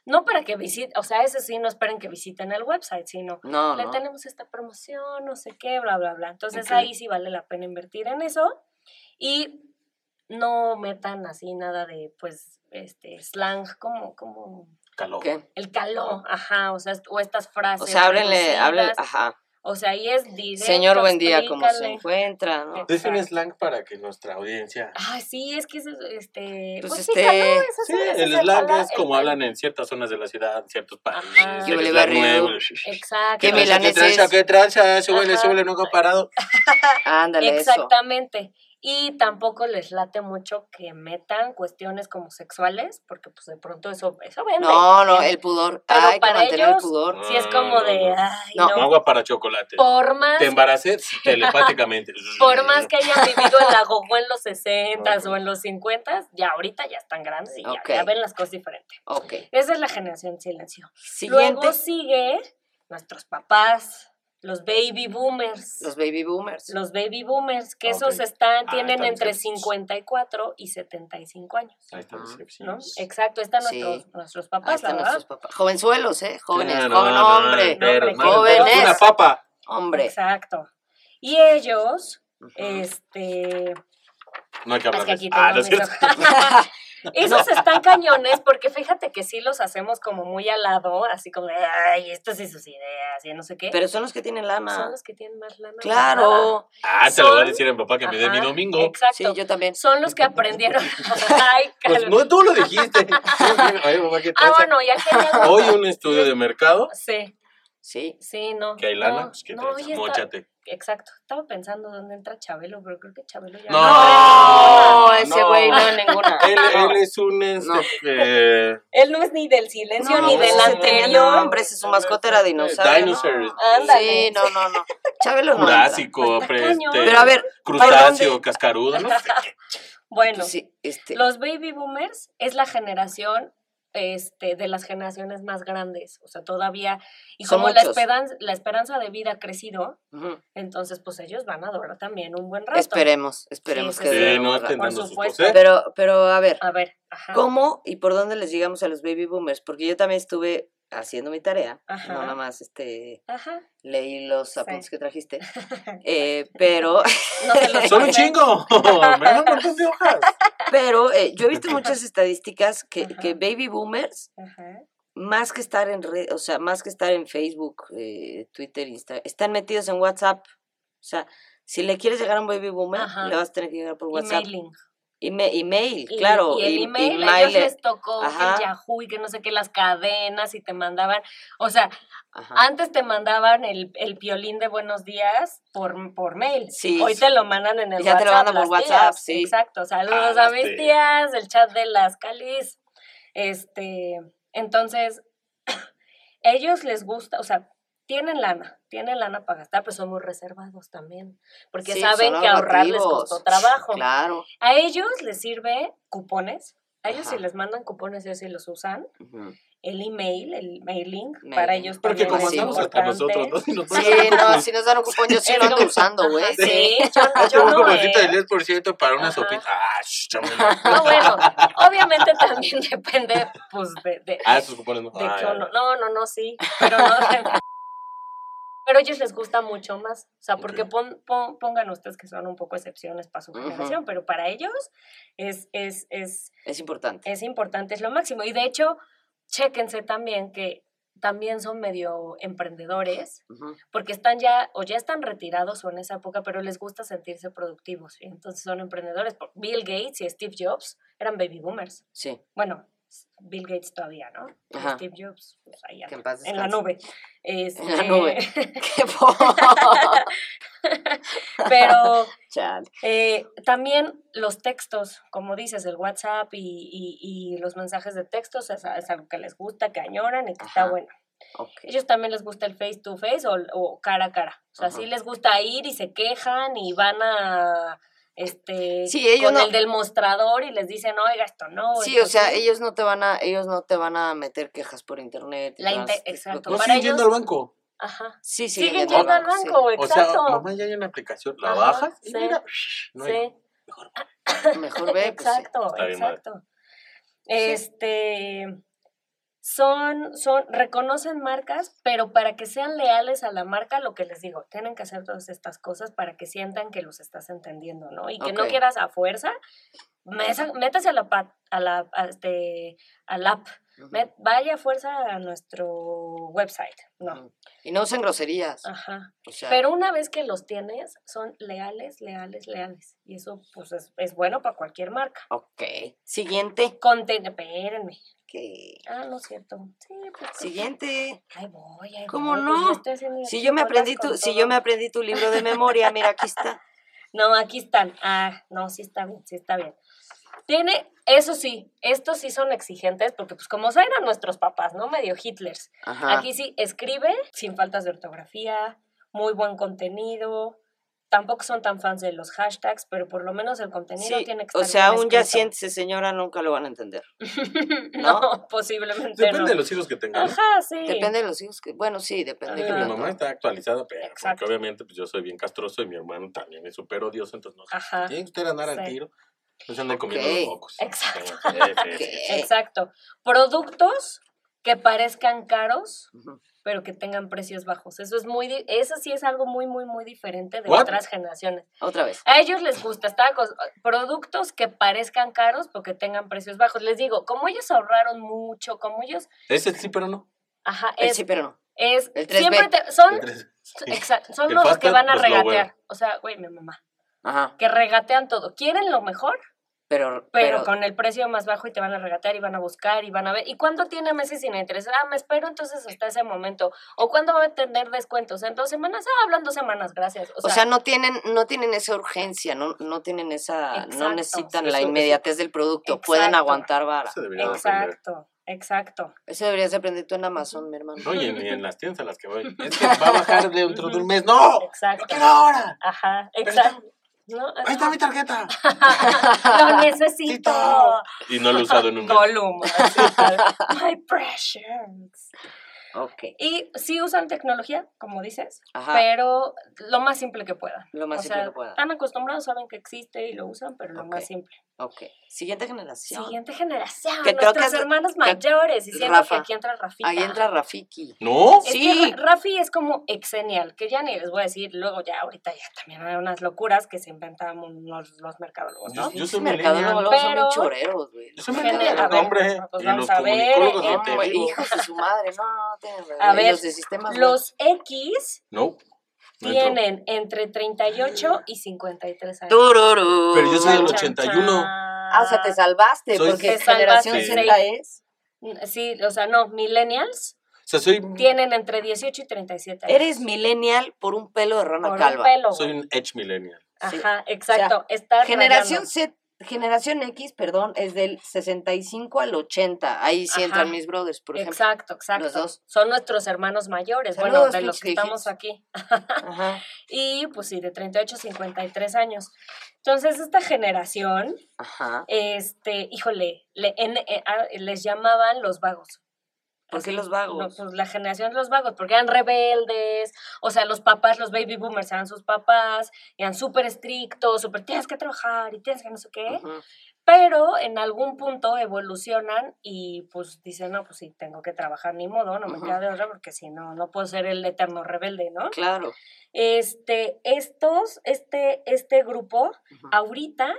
no para que visiten, o sea, eso sí, no esperen que visiten el website, sino No, le no. tenemos esta promoción, no sé qué, bla, bla, bla. Entonces ahí sí vale la pena invertir en eso y no metan así nada de, pues, este, slang, como, como Calor. ¿Qué? el caló, ajá, o sea, o estas frases. O sea, háblenle, háblenle, ajá. O sea, ahí es directo. Señor, buen día, ¿cómo se explícale. encuentra? ¿no? Es un slang para que nuestra audiencia... Ay, sí, es que es, este... Pues, Pues, este, sí, caló, ese es- Sí, ese es el slang es como el- hablan en ciertas zonas de la ciudad, en ciertos países. Ajá. Yo le barrio. nuevo. Exacto. ¿Qué ¿Qué tranza, qué milaneses? tranza, qué tranza? Súbele, súbele, nunca parado. Ándale, eso. Y tampoco les late mucho que metan cuestiones como sexuales, porque pues de pronto eso, eso vende. No, no, el pudor. Pero que para el ellos- pudor. Sí es No, como no, de, no. ay, No, no. Agua para chocolate. Por más, Te embaracé telepáticamente. por más que hayan vivido en la gogo en los 60 Ajá. o en los 50, ya ahorita ya están grandes y ya- ya, ven las cosas diferentes. Ok. Esa es la generación silencio. Siguiente. Luego sigue nuestros papás, los baby boomers. Los baby boomers. Los baby boomers, que Ok. esos están, Ah, tienen entre ciertos. 54 y 75 años. Ahí están los Ajá. ¿no? Exacto, están Sí. nuestros, nuestros Ahí papás, la están verdad. nuestros papás. Jovenzuelos, ¿eh? Jóvenes, joven no, hombre. no, jóvenes. Una papa. Hombre. Exacto. Y ellos, este, No hay que es hablar que de. Ah, no es cierto. Esos están cañones porque fíjate que sí los hacemos como muy al lado, así como ay, estas y sus ideas y no sé qué. Pero son los que tienen lana. Son los que tienen más lana. Claro. Ah, te lo voy a Son- decir a mi papá que me dé mi domingo. Exacto. Sí, yo también. Son los que aprendieron. Ay, Pues no, tú lo dijiste. Oye, papá, ¿qué Ah, tranza? bueno, ya que Hoy un estudio de mercado Sí, Sí. sí, no. que hay lana, no, pues que no, está- móchate. Exacto. Estaba pensando dónde entra Chabelo, pero creo que Chabelo ya. No, No, no, ese güey no en ninguna. Él, No. él es un este, No. eh, Él no es ni del silencio No, ni del ese tenía anterior. nombre, ese su mascota era dinosaurio. Dinosaur. Sí, no, no, no. Chabelo no. Jurásico, Pues este, Pero a ver, crustáceo, cascarudo, ¿no? Bueno, Pues sí, este. los baby boomers es la generación este, de las generaciones más grandes. O sea, todavía. Y Son como la esperanza, la esperanza de vida ha crecido, entonces pues ellos van a durar también un buen rato. Esperemos, esperemos Sí, que sí, no por supuesto. Pero, pero a ver, A ver, ajá. ¿cómo y por dónde les llegamos a los baby boomers? Porque yo también estuve haciendo mi tarea, Ajá. no nada más este, Ajá. leí los Sí. apuntes que trajiste, eh, pero, No se los Son un chingo. Me dan un montón de hojas. pero eh, yo he visto muchas estadísticas que, que baby boomers, Ajá. más que estar en red, o sea, más que estar en Facebook, eh, Twitter, Instagram, están metidos en WhatsApp. O sea, si le quieres llegar a un baby boomer, Ajá. le vas a tener que llegar por WhatsApp. Emailing. Email, email Y- claro. Y el y- email, a ellos les tocó Ajá. el Yahoo y que no sé qué, las cadenas y te mandaban. O sea, Ajá. antes te mandaban el, el piolín de buenos días por, por mail. Sí. Hoy te lo mandan en el Ya te lo WhatsApp. mandan por WhatsApp, tías. sí. Exacto. Saludos Ah, a mis tías. tías, el chat de las calis. Este, entonces, ellos les gusta, o sea, tienen lana, tienen lana para gastar, pero son muy reservados también, porque Sí, saben que ahorrar les costó trabajo. Claro. A ellos les sirve cupones. A ellos si les mandan cupones, ellos sí los usan. El email, el mailing, Mailing. para ellos Porque como andamos hasta nosotros, ¿no? Si nos Sí, no, si nos dan un cupón, yo sí lo ando usando, güey. Sí, yo, yo un no, cuponcito eh. del 10% para una Ajá. sopita. Ah, sh. No, bueno, obviamente también depende, pues, de, de, Ah, esos cupones no. de Ah, que ya, uno, ya. no, no, no, sí, pero no. Pero a ellos les gusta mucho más, o sea, porque pon- pon- pongan ustedes que son un poco excepciones para su generación, pero para ellos es, es, es, Es importante. es importante, es lo máximo. Y de hecho, chéquense también que también son medio emprendedores, porque están ya, o ya están retirados o en esa época, pero les gusta sentirse productivos, y entonces son emprendedores. Bill Gates y Steve Jobs eran baby boomers. Sí. Bueno, Bill Gates todavía, ¿no? Ajá. Steve Jobs, pues ahí anda, en paz en la nube. En la Este, nube. Pero eh, también los textos, como dices, el WhatsApp y, y- y los mensajes de textos es, es algo que les gusta, que añoran y que está bueno. Ok. ellos también les gusta el face to face o, o cara a cara. O sea, Ajá. sí les gusta ir y se quejan y van a este Sí, ellos con no- el del mostrador y les dicen, oiga, esto no. Sí, esto o sea, sí". ellos no te van a, ellos no te van a meter quejas por internet. La este exacto. No siguen yendo al banco. Ajá. Sí, Siguen yendo al sí. banco, O sea, exacto. mamá ya hay una aplicación, la Ajá, bajas y sí. mira, no hay- sí. Mejor ve, pues sí. exacto, exacto. Este son, son, reconocen marcas, pero para que sean leales a la marca, lo que les digo, tienen que hacer todas estas cosas para que sientan que los estás entendiendo, ¿no? Y que no quieras a fuerza, métase a la, a la, a este, al app, Ujú. met- vaya a fuerza a nuestro website, ¿no? Y no usen groserías. Ajá. O sea, Pero una vez que los tienes, son leales, leales, leales. Y eso, pues, es, es bueno para cualquier marca. ok. Siguiente. Conten, espérenme. ¿Qué? Ah, no es cierto. Sí, pues. Siguiente. Ahí voy, ahí ¿Cómo voy, pues, no? estoy haciendo Si yo me aprendí tu, si todo. yo me aprendí tu libro de memoria, mira, aquí está. No, aquí están. Ah, no, sí está bien, sí está bien. Tiene, eso sí, estos sí son exigentes, porque pues como eran nuestros papás, ¿no? Medio Hitlers. Ajá. Aquí sí, escribe sin faltas de ortografía, muy buen contenido. Tampoco son tan fans de los hashtags, pero por lo menos el contenido Sí, tiene que estar o sea, aún ya siéntese, señora, nunca lo van a entender. no, ¿no? posiblemente Depende no. de los hijos que tengan. ¿no? Ajá, sí. Depende de los hijos que. Bueno, sí, depende. Ajá. mi mamá está actualizada, pero Exacto. porque obviamente pues yo soy bien castroso y mi hermano también es súper odioso, entonces no sé, Ajá. tiene que usted andar al Sí. tiro, no se ande comiendo Ok. los mocos. Exacto. Exacto. Productos que parezcan caros, Ujú. Pero que tengan precios bajos. Eso es muy, di- eso sí es algo muy, muy, muy diferente de What? otras generaciones. Otra vez. A ellos les gusta con productos que parezcan caros, pero que tengan precios bajos. Les digo, como ellos ahorraron mucho, como ellos, Ese sí, pero no. ajá, es, sí, pero no. es, el 3B. siempre te- son, Entonces, sí. exacto, son El los que van a pues, bueno. regatear. O sea, güey, mi mamá, Ajá. que regatean todo. Quieren lo mejor, Pero, pero, pero, con el precio más bajo y te van a regatear y van a buscar y van a ver. ¿Y cuándo tiene meses sin interés? Ah, me espero entonces hasta ese momento. ¿O cuándo va a tener descuentos? ¿En dos semanas? Ah, hablan dos semanas, gracias. O o sea, no tienen, no tienen esa urgencia, no, no tienen esa, Exacto. no necesitan la inmediatez del producto, pueden aguantar vara. Eso debería de aprender. exacto, exacto. Eso deberías de aprender tú en Amazon, mi hermano. No, y en, y en las tiendas a las que voy. Es que va a bajar dentro de un mes. ¡No! Exacto. ¡Lo quiero ahora! Ajá, exacto. ¿No? ¡Ahí está mi tarjeta! Lo necesito. Y no lo he usado en un mes. Gollum. My precious. Ok. Y sí usan tecnología, como dices, Ajá. pero lo más simple que puedan. Lo más o simple sea, que puedan. Están acostumbrados, saben que existe y lo usan, pero lo más simple. Ok. Siguiente generación. Siguiente generación, Que creo que nuestros es- hermanos que- mayores, diciendo Rafa. que aquí entra Rafita. Ahí entra Rafiki. ¿No? Es Sí. que Rafi es como exenial, que ya ni les voy a decir, luego ya ahorita ya también hay unas locuras que se inventan los, los mercadólogos, ¿no? Yo- yo soy luego son bien Pero- choreros, güey. Yo soy hombre. pues y vamos los a ver, hijos de su madre, no, no tienen A ver, los de sistemas. Los X No. Tienen entre 38 y 53 años. Pero yo soy del Chan, 81. chan. Ah, o sea, te salvaste, Soy- porque Te salvaste, generación sí. Z es. Sí, o sea, no, millennials O sea, soy, tienen entre 18 y 37 años. Eres millennial por un pelo de rana Por un calva. pelo, soy un edge millennial. Sí. Ajá, exacto. Generación rayando. Z, generación X, perdón, es del 65 al 80. Ahí sí Ajá. entran mis brothers, por ejemplo. Exacto, exacto. los dos. Son nuestros hermanos mayores, bueno, de los que estamos aquí. Ajá, Y pues sí, de 38 a 53 años. Entonces, esta generación, ajá. este, híjole, le- en- eh, a- les llamaban los vagos. ¿Por qué Así, los vagos? no, pues la generación de los vagos, porque eran rebeldes, o sea, los papás, los baby boomers eran sus papás, eran súper estrictos, súper tienes que trabajar y tienes que no sé qué, pero en algún punto evolucionan y pues dicen, no, pues sí, tengo que trabajar, ni modo, no me queda de otra porque si no, no puedo ser el eterno rebelde, ¿no? Claro. Este, estos, este, este grupo ahorita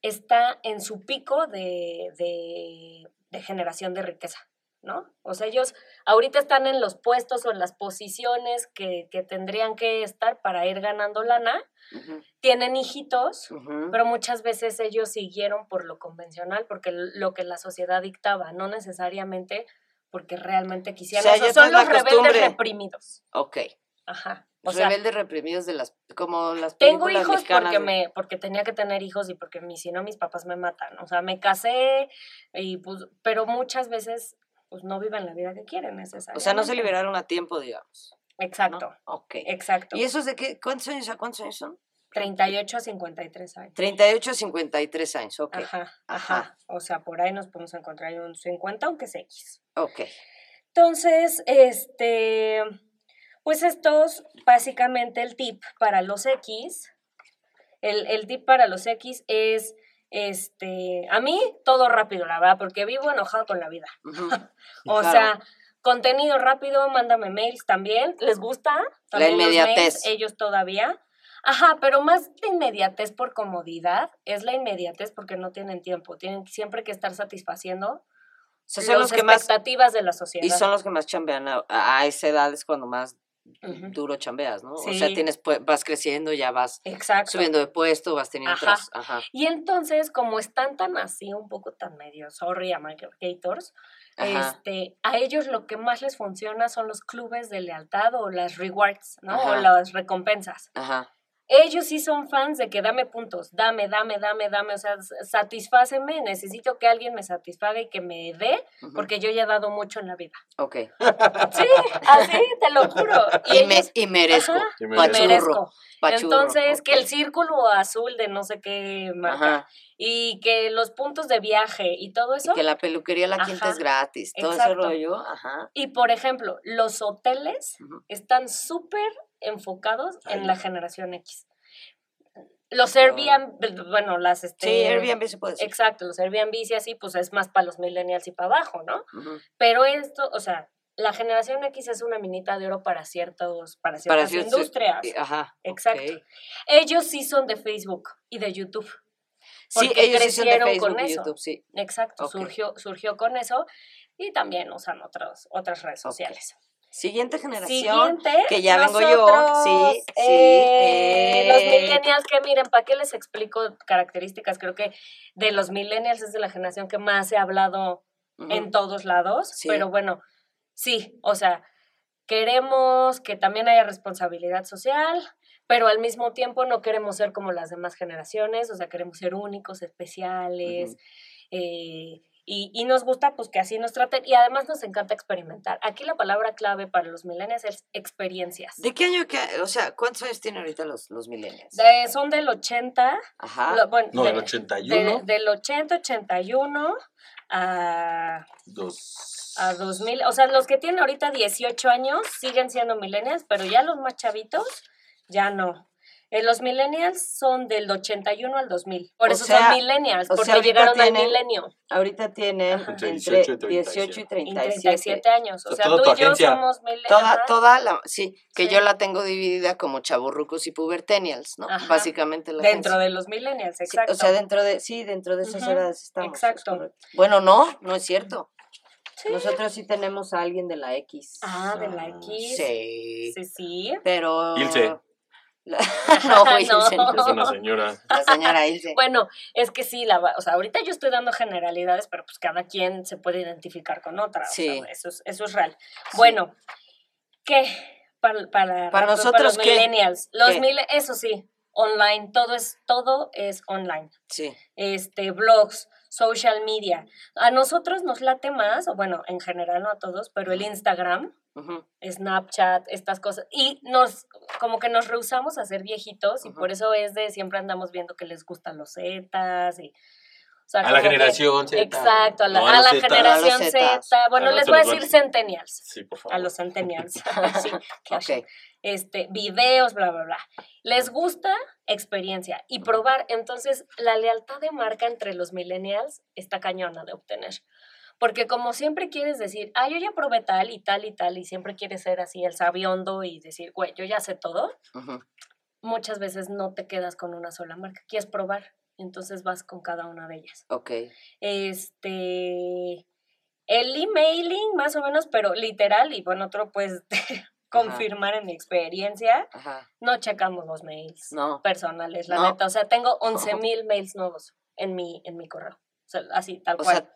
está en su pico de, de, de generación de riqueza, ¿no? O sea, ellos ahorita están en los puestos o en las posiciones que, que tendrían que estar para ir ganando lana, Ujú, tienen hijitos, pero muchas veces ellos siguieron por lo convencional, porque lo que la sociedad dictaba, no necesariamente porque realmente quisieran. sea, eso. ya son los rebeldes costumbre. reprimidos. Ok. Ajá. O sea, Rebeldes reprimidos de las, como las tengo hijos mexicanas porque me porque tenía que tener hijos y porque mi- si no mis papás me matan. O sea, me casé y pues, pero muchas veces pues no viven la vida que quieren O necesariamente. sea, no se liberaron a tiempo, digamos. ¿no? Exacto, Ok. exacto. ¿Y esos de qué? ¿Cuántos años a cuántos años son? 38 a 53 años. 38 a 53 años, ok. Ajá, Ajá. O sea, por ahí nos podemos encontrar en un 50, aunque sea X. Ok. Entonces, este, pues estos, básicamente el tip para los X, el, el tip para los X es, este, a mí todo rápido, la verdad, porque vivo enojado con la vida. O Claro. sea, contenido rápido, mándame mails también, ¿les gusta? También los inmediatez. mails, ellos todavía. Ajá, pero más la inmediatez por comodidad, es la inmediatez porque no tienen tiempo, tienen siempre que estar satisfaciendo O sea, son las los que más expectativas de la sociedad. y son los que más chambean a, a esa edad es cuando más Duro chambeas, ¿no? O sea, tienes vas creciendo, ya vas Exacto. subiendo de puesto, vas teniendo Ajá. otras, ajá, Y entonces, como están tan así, un poco tan medio, sorry a ajá. este, a ellos lo que más les funciona son los clubes de lealtad o las rewards, ¿no? O las recompensas. Ajá. Ellos sí son fans de que dame puntos, dame, dame, dame, dame, o sea, satisfáceme, necesito que alguien me satisfaga y que me dé, porque yo ya he dado mucho en la vida. Ok. Sí, así, te lo juro. Y, Y, me- y merezco. Ajá, Y Pachurro, merezco. pachurro, Entonces, que el círculo azul de no sé qué marca Ajá. y que los puntos de viaje y todo eso. Y que la peluquería La Quinta Ajá, es gratis, todo ese exacto. rollo, ajá. Y por ejemplo, los hoteles están súper enfocados en la generación X. Los. Airbnb, bueno, las este. Sí, Airbnb se puede decir. Exacto, los Airbnb y así, pues es más para los millennials y para abajo, ¿no? Pero esto, o sea, la generación X es una minita de oro para ciertos, para ciertas industrias. Ajá. Exacto. Ellos sí son de Facebook y de YouTube. Sí, Porque ellos sí son de crecieron Facebook con y eso. YouTube, sí. Exacto, surgió, surgió con eso y también usan otros, otras redes sociales. Siguiente generación. Siguiente, que ya vengo yo, sí, sí, eh, los eh. millennials, que miren, ¿para qué les explico características? Creo que de los millennials es de la generación que más se ha hablado en todos lados, Sí. pero bueno, sí, o sea, queremos que también haya responsabilidad social, pero al mismo tiempo no queremos ser como las demás generaciones, o sea, queremos ser únicos, especiales, eh, y, y nos gusta pues que así nos traten, y además nos encanta experimentar. Aquí la palabra clave para los millennials es experiencias. ¿De qué año, que, o sea, cuántos años tienen ahorita los, los millennials? De- son del 80, Ajá. lo- bueno, No, de- del 81. de- del 80, 81 a, Dos. a 2000. O sea, los que tienen ahorita 18 años siguen siendo millennials, pero ya los más chavitos, ya no. Eh, los millennials son del 81 al 2000. Por O eso sea- son millennials, o sea, porque ahorita llegaron al milenio. Ahorita tienen Entre entre 18 y 18 y Y 37. 37 años. O sea, sea, tú y yo agencia. somos millennials. Toda, toda la, sí, que Sí. yo la tengo dividida como chaburrucos y pubertenials, ¿no? Ajá. Básicamente la Dentro agencia. de los millennials, Sí, exacto. o sea, dentro de, sí, dentro de esas Ujú, edades estamos. es exacto. Bueno, no, no es cierto. Sí. Nosotros sí tenemos a alguien de la X. Ah, de la X. Sí. Sí, sí. Pero. Ilse. No, Ilse, No. Es una señora. La señora Ilse. Bueno, es que sí, la, va- o sea, ahorita yo estoy dando generalidades, pero pues cada quien se puede identificar con otra. o sea, Sí. eso, es, eso es real. Bueno, ¿qué? Para, para, Para los nosotros, ¿qué? millennials. Los ¿Qué? mille- eso sí, online, todo es, todo es online. Sí. Este, blogs, social media. A nosotros nos late más, o bueno, en general no a todos, pero el Instagram. Snapchat, estas cosas. Y nos, como que nos rehusamos a ser viejitos y por eso es de siempre andamos viendo que les gustan los Zetas y... sea, A la que- generación Z. Exacto, a la, No, a los la Zetas. generación A. Z. Bueno, no, les voy a decir centennials. Sí, por favor. A los centennials. sí. Este, videos, bla, bla, bla. Les gusta experiencia y probar. Entonces, la lealtad de marca entre los millennials está cañona de obtener. Porque como siempre quieres decir, ah, yo ya probé tal y tal y tal, y siempre quieres ser así el sabiondo y decir, güey, yo ya sé todo, muchas veces no te quedas con una sola marca, quieres probar, entonces vas con cada una de ellas. Ok. Este, el emailing más o menos, pero literal, y bueno, otro pues confirmar en mi experiencia, Ajá. no checamos los mails No. personales, la No. neta, o sea, tengo 11 mil mails nuevos en mi, en mi correo, o sea, así, tal O cual. sea,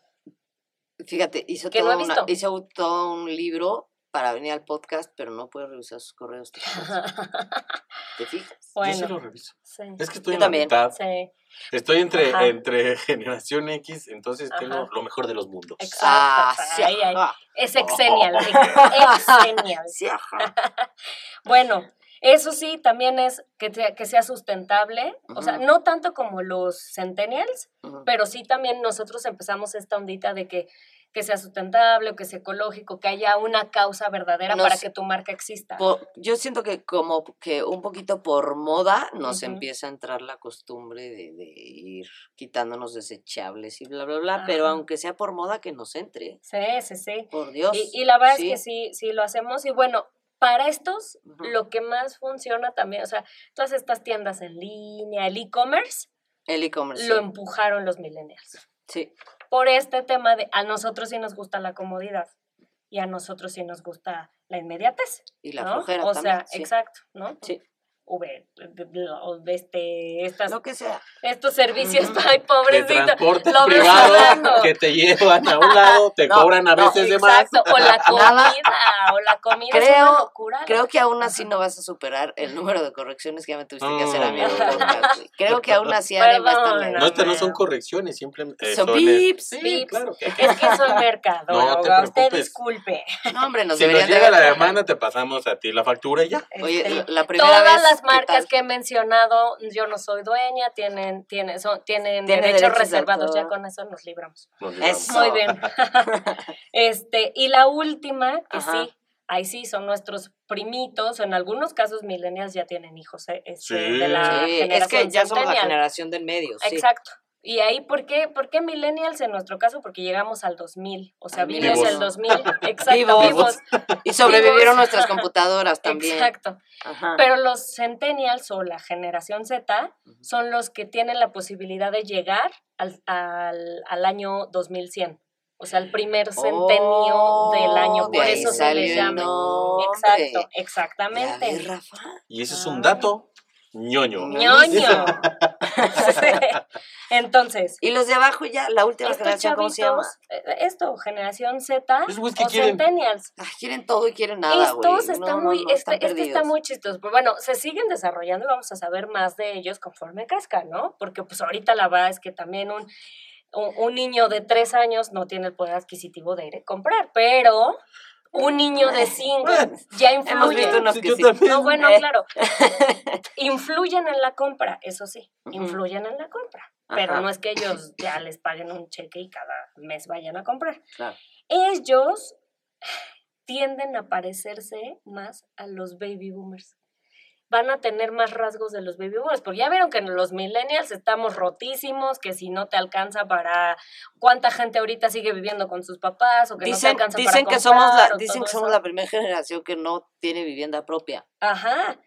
fíjate, hizo Que no todo, he una- hizo todo un libro para venir al podcast, pero no puede revisar sus correos. ¿Te fijas? ¿Te fijas? Yo sí bueno, lo reviso. sí, Es que estoy Yo en la mitad. sí, Estoy entre, Ajá. entre generación X, entonces tengo Ajá. lo mejor de los mundos. Exacto. Ah, sí, ay, ay. ajá. es exenial, ex- exenial. Sí. Bueno, eso sí, también es que, te- que sea sustentable, o sea, no tanto como los centennials, pero sí también nosotros empezamos esta ondita de que, que sea sustentable o que sea ecológico, que haya una causa verdadera Nos- para que tu marca exista. Por- yo siento que como que un poquito por moda nos Ujú. empieza a entrar la costumbre de, de ir quitándonos desechables y bla, bla, bla, pero aunque sea por moda que nos entre, Sí, sí, sí. por Dios. Y, y la verdad sí. es que sí, sí lo hacemos. Y bueno, para estos, lo que más funciona también, o sea, todas estas tiendas en línea, el e-commerce, El e-commerce. lo sí. empujaron los millennials. Sí, por este tema de a nosotros sí nos gusta la comodidad y a nosotros sí nos gusta la inmediatez. y la ¿no? flojera O también. sea, sí. exacto, ¿no? Sí. Uber, de- de- o de este, estas, Lo que sea. estos servicios, ay, De pobrecito. transporte lo privado hablando. que te llevan a un lado, te No, cobran a no, veces de más. Exacto, o la comida, o la comida es Creo- una locura. Creo que aún así no vas a superar el número de correcciones que ya me tuviste que hacer a mí el Mm. Creo que aún así Ari va a estar. No, estas no son correcciones, simplemente Son es- pips. Sí, Pips. claro. que- Es que soy mercadóloga, No te usted disculpe. No, hombre, nos Si nos deberían de llega la haber- demanda, te pasamos a ti la factura y ya. Oye, Este, la, la primera vez. Las ¿qué marcas que he mencionado, yo no soy dueña, tienen, tienen, son, tienen Tiene derechos derechos de reservados, ya con eso nos libramos. Nos libramos. Muy bien. este, y la última, que Ajá. sí, ahí sí son nuestros primitos, en algunos casos millennials ya tienen hijos eh, este, Sí. de la Sí, generación es que ya somos la generación del medio. Sí. Exacto. Y ahí, ¿por qué, ¿por qué millennials en nuestro caso? Porque llegamos al 2000, o sea, Al vimos vivos. el 2000, exacto, Vivos. vivos, Y sobrevivieron Vivos. nuestras computadoras también. exacto. Ajá. Pero los centennials o la generación Z son los que tienen la posibilidad de llegar al, al, al año 2100. O sea, el primer centenio Oh, del año. Por eso se el llama. Exacto, exactamente. Rafa. Y ese es Ah. un dato ñoño. ñoño. Entonces, Y los de abajo ya, la última generación, ¿cómo se llama? chavitos, eh, esto, generación Z que o quieren. centennials. Ay, quieren todo y quieren nada, güey. Estos están No, no, muy, no, este, están este está muy chistoso. Pero bueno, se siguen desarrollando y vamos a saber más de ellos conforme crezcan, ¿no? Porque pues ahorita la verdad es que también un, un, un niño de tres años no tiene el poder adquisitivo de ir a comprar, pero un niño de cinco ya Hemos influye. visto unos Sí, que yo sí. también. No, bueno, claro. Influyen en la compra, eso sí, influyen en la compra. Pero Ajá. no es que ellos ya les paguen un cheque y cada mes vayan a comprar. Claro. Ellos tienden a parecerse más a los baby boomers. Van a tener más rasgos de los baby boomers, porque ya vieron que los millennials estamos rotísimos, que si no te alcanza para cuánta gente ahorita sigue viviendo con sus papás o que no te Dicen, alcanza dicen para que somos la, dicen que somos eso. la primera generación que no tiene vivienda propia. Ajá.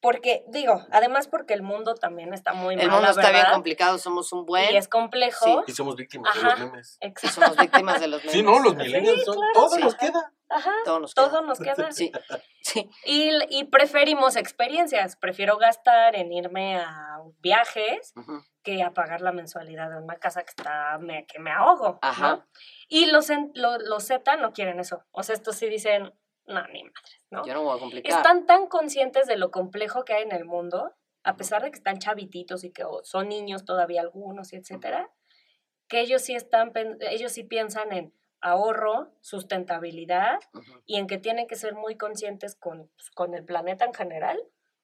Porque, digo, además porque el mundo también está muy mal. El mundo está bien verdad, complicado, somos un buen Y es complejo. Y somos víctimas de Ajá. los memes. Exacto. somos víctimas de los Sí, memes. no, los millennials son. claro, todo sí. nos queda. Ajá. Todo nos queda. Todo nos queda. Sí, sí. Y, y preferimos experiencias. Prefiero gastar en irme a viajes Ujú. que a pagar la mensualidad de una casa que está me, que me ahogo. Ajá. ¿no? Y los, en- lo- los Z no quieren eso. O sea, estos sí dicen, no, ni madres, ¿no? Yo no voy a complicar. Están tan conscientes de lo complejo que hay en el mundo, a pesar de que están chavititos y que son niños todavía algunos, y etcétera, que ellos sí están, ellos sí piensan en ahorro, sustentabilidad Ujú. y en que tienen que ser muy conscientes con, pues, con el planeta en general,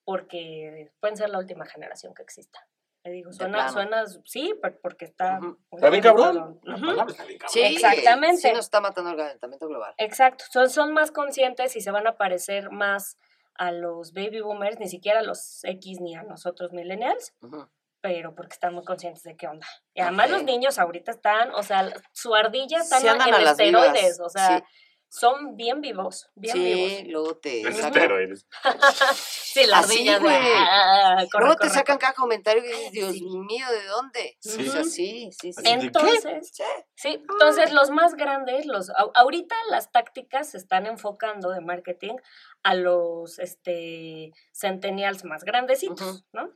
porque pueden ser la última generación que exista. Le digo, suena, suena, sí, por- porque está... Ujú. muy Está bien cabrón. Ujú. palabra está bien cabrón. Sí, Exactamente. Sí nos está matando el calentamiento global. Exacto, son, son más conscientes y se van a parecer más a los baby boomers, ni siquiera a los X ni a nosotros millennials, Ujú. Pero porque están muy conscientes de qué onda. Y además los niños ahorita están, o sea, su ardilla Sí andan en esteroides, vivas, o sea, sí. son bien vivos, bien Sí, vivos. luego te Es sacan, esteroides. Sí, la Así, ardilla de... güey. ah, corre, luego te corre, sacan corre. cada comentario y dices, Dios sí. mío, ¿de dónde? Sí. O sea, sí, sí. Entonces, Sí. Entonces los más grandes, los ahorita las tácticas se están enfocando de marketing a los este centennials más grandecitos. ¿no?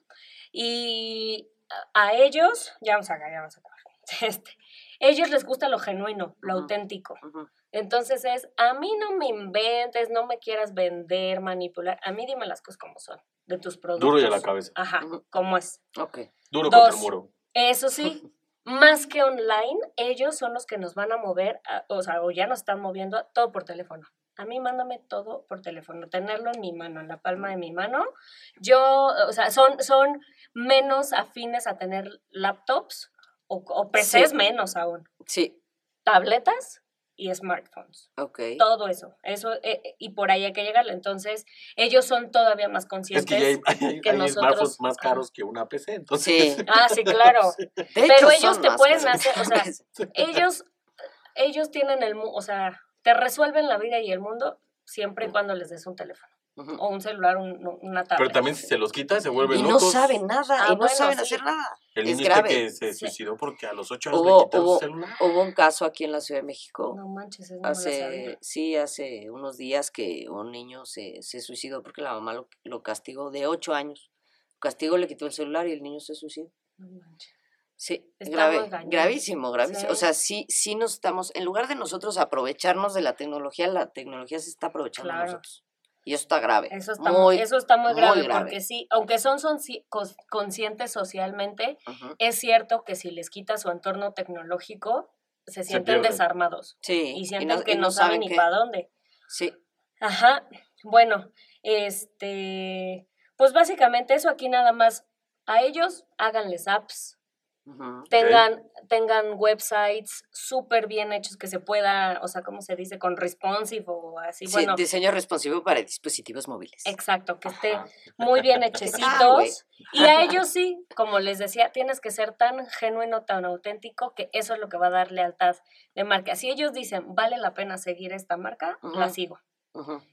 Y a- ellos, ya vamos a acabar, ya vamos a acabar. Este, ellos les gusta lo genuino, lo auténtico. Entonces es, a mí no me inventes, no me quieras vender, manipular, a mí dime las cosas como son, de tus productos. Duro y a la cabeza. Ajá, como es. Ok. Duro Dos. contra el muro. Eso sí, más que online, ellos son los que nos van a mover, a- o sea, o ya nos están moviendo todo por teléfono. A mí mándame todo por teléfono, tenerlo en mi mano, en la palma de mi mano. Yo, o sea, son, son menos afines a tener laptops o, o PCs Sí. menos aún. Sí, Tabletas y smartphones. ok. Todo eso. Eso, eh, eh, y por ahí hay que llegarle. Entonces, ellos son todavía más Es conscientes. que hay, hay, que hay nosotros- smartphones más caros que una PC. Entonces, Sí. Ah, sí, claro. Pero ellos te pueden caros. hacer, o sea, ellos, ellos tienen el, o sea, te resuelven la vida y el mundo siempre y cuando les des un teléfono o un celular, un- una tablet. pero también si se los quita, se vuelven Y no locos. saben nada, Ah, y no bueno, saben sí. hacer nada. El es niño este grave. que se Sí. suicidó porque a los 8 años le quitaron hubo, su celular. hubo un caso aquí en la Ciudad de México. No manches, no sabía. hace, sí, hace unos días que un niño se, se suicidó porque la mamá lo, lo castigó de ocho años. Castigó, le quitó el celular y el niño se suicidó. No manches. Sí, grave, gravísimo, gravísimo. O sea, sí, sí nos estamos, en lugar de nosotros aprovecharnos de la tecnología, la tecnología se está aprovechando de nosotros. Y eso está grave. Eso está muy, eso está muy muy grave, grave. porque sí, aunque son, son conscientes socialmente, es cierto que si les quita su entorno tecnológico, se sienten desarmados Sí, y sienten no- que y no, saben ni para dónde. Sí, Ajá, bueno, este, pues básicamente eso aquí nada más. A ellos háganles apps, tengan, tengan websites súper bien hechos que se pueda, o sea, ¿cómo se dice? Con responsive o así, Sí, bueno. diseño responsivo para dispositivos móviles. Exacto, que esté Ajá. muy bien Ah, hechecitos. y a ellos sí, como les decía, tienes que ser tan genuino, tan auténtico, que eso es lo que va a dar lealtad de marca. Si ellos dicen, vale la pena seguir esta marca, la sigo.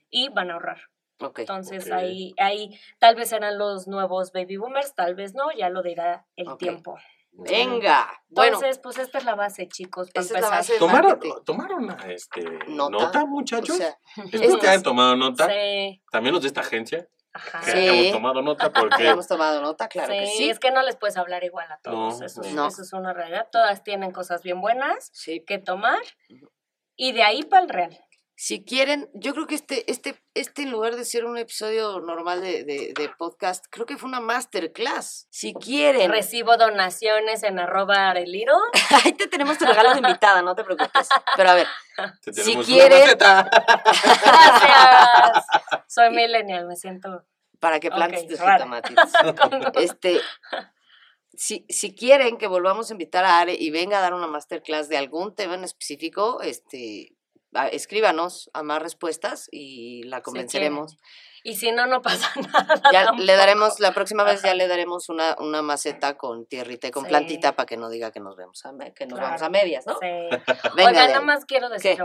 Y van a ahorrar. Entonces ahí, ahí tal vez serán los nuevos baby boomers, tal vez no, ya lo dirá el tiempo. Venga, bueno, Entonces, pues esta es la base, chicos, para Esa es la empezar. base ¿Tomaron. ¿Tomaron este, Nota. nota, o muchachos? sea, Espero que hayan tomado nota. Sí, También los de esta agencia, ajá. que Sí. hayamos tomado nota porque hemos tomado nota, claro que sí, sí. es que no les puedes hablar igual a todos, No, eso, es, no. eso es una realidad. Todas tienen cosas bien buenas Sí. que tomar y de ahí para el real. Si quieren, yo creo que este, este, este en lugar de ser un episodio normal de, de, de podcast, creo que fue una masterclass. Si quieren, Recibo donaciones en arroba areliro. ahí te tenemos tu regalo de invitada, no te preocupes. Pero a ver, te Si quieren-. Gracias. Soy millennial, me siento. para que plantes Ok, tus rara. jitomatitos. Este, si, si quieren que volvamos a invitar a Are y venga a dar una masterclass de algún tema en específico, este, escríbanos a más respuestas y la convenceremos. Y si no, no pasa nada. Ya le daremos, la próxima vez ya le daremos una, una maceta con tierrita y con Sí. plantita para que no diga que nos vemos a, que nos vamos a medias, ¿no? Sí. Venga, Adel. nada más quiero decir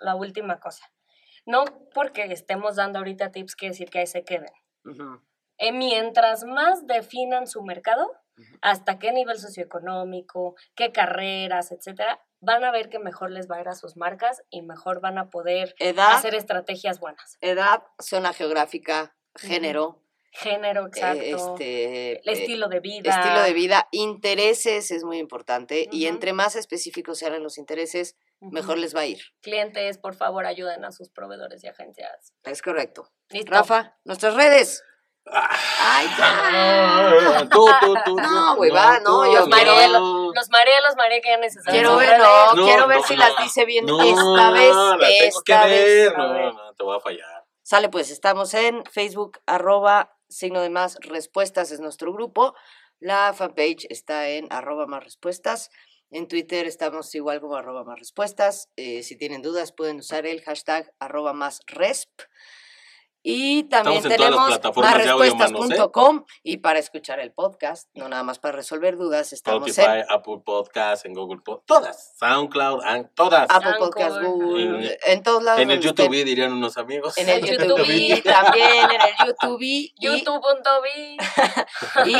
la última cosa. No porque estemos dando ahorita tips quiere decir que ahí se queden. Eh, mientras más definan su mercado, hasta qué nivel socioeconómico, qué carreras, etcétera, van a ver que mejor les va a ir a sus marcas y mejor van a poder Edad, hacer estrategias buenas. edad, zona geográfica, género, Género, eh, exacto. este, el eh, estilo de vida. estilo de vida, intereses es muy importante y entre más específicos sean los intereses, mejor les va a ir. Clientes, por favor, ayuden a sus proveedores y agencias. Es correcto. Listo. Rafa, nuestras redes. Ay, ya. Ah, tú, tú, tú, No, güey, va, no, tú, yo Los quiero- los, los María que ya necesitamos. Quiero ver, no, No, quiero ver no, si no. las dice bien No, esta vez. la tengo esta que vez. ver. No, no, te voy a fallar. Sale pues, estamos en Facebook, arroba, signo de más respuestas es nuestro grupo. La fanpage está en arroba más respuestas. En Twitter estamos igual como arroba más respuestas. Eh, si tienen dudas pueden usar el hashtag arroba más resp. Y también tenemos manos, ¿eh? másrespuestas.com y para escuchar el podcast, no nada más para resolver dudas, estamos Spotify, en Apple Podcast, en Google Podcast, todas. SoundCloud, todas. Apple Anchor. Podcast, Google, En- en todos lados. en el. YouTube dirían unos amigos. En el YouTube YouTube. también, en el YouTube. y- YouTube.vi. Y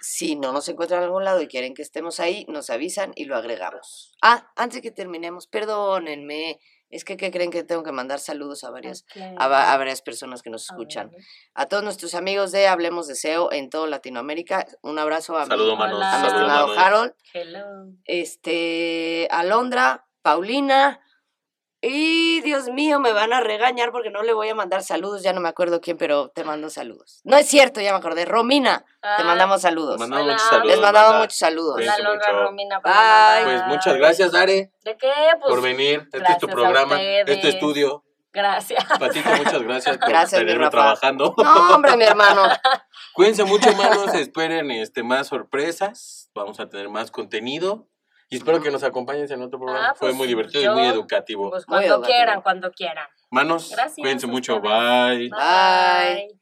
si no nos encuentran en algún lado y quieren que estemos ahí, nos avisan y lo agregamos. Ah, antes de que terminemos, perdónenme. Es que, ¿qué creen que tengo que mandar saludos a varias, a, va- a varias personas que nos escuchan? A todos nuestros amigos de Hablemos de SEO en toda Latinoamérica. Un abrazo a, mi, Saludo, manos. Hola. a mi estimado. Harold, Hello. este, Alondra, Paulina. Y Dios mío, me van a regañar porque no le voy a mandar saludos. Ya no me acuerdo quién, pero te mando saludos. No es cierto, ya me acordé. Romina, te Ah, mandamos saludos. Mandamos Hola. muchos saludos. Les mandamos muchos saludos. Romina. por Bye. mandar. Pues muchas gracias, Dare, ¿De qué? Pues, por venir. Este es tu programa, es tu ustedes. estudio. Gracias. Patito, muchas gracias por Gracias, tenerme trabajando. No, hombre, mi hermano. Cuídense mucho, manos. Esperen este, más sorpresas. Vamos a tener más contenido. Y espero que nos acompañen en otro programa. Ah, Fue pues, muy divertido yo- y muy educativo. Pues Muy cuando educativo. quieran, cuando quieran. Manos, Gracias cuídense mucho. Bye. Bye.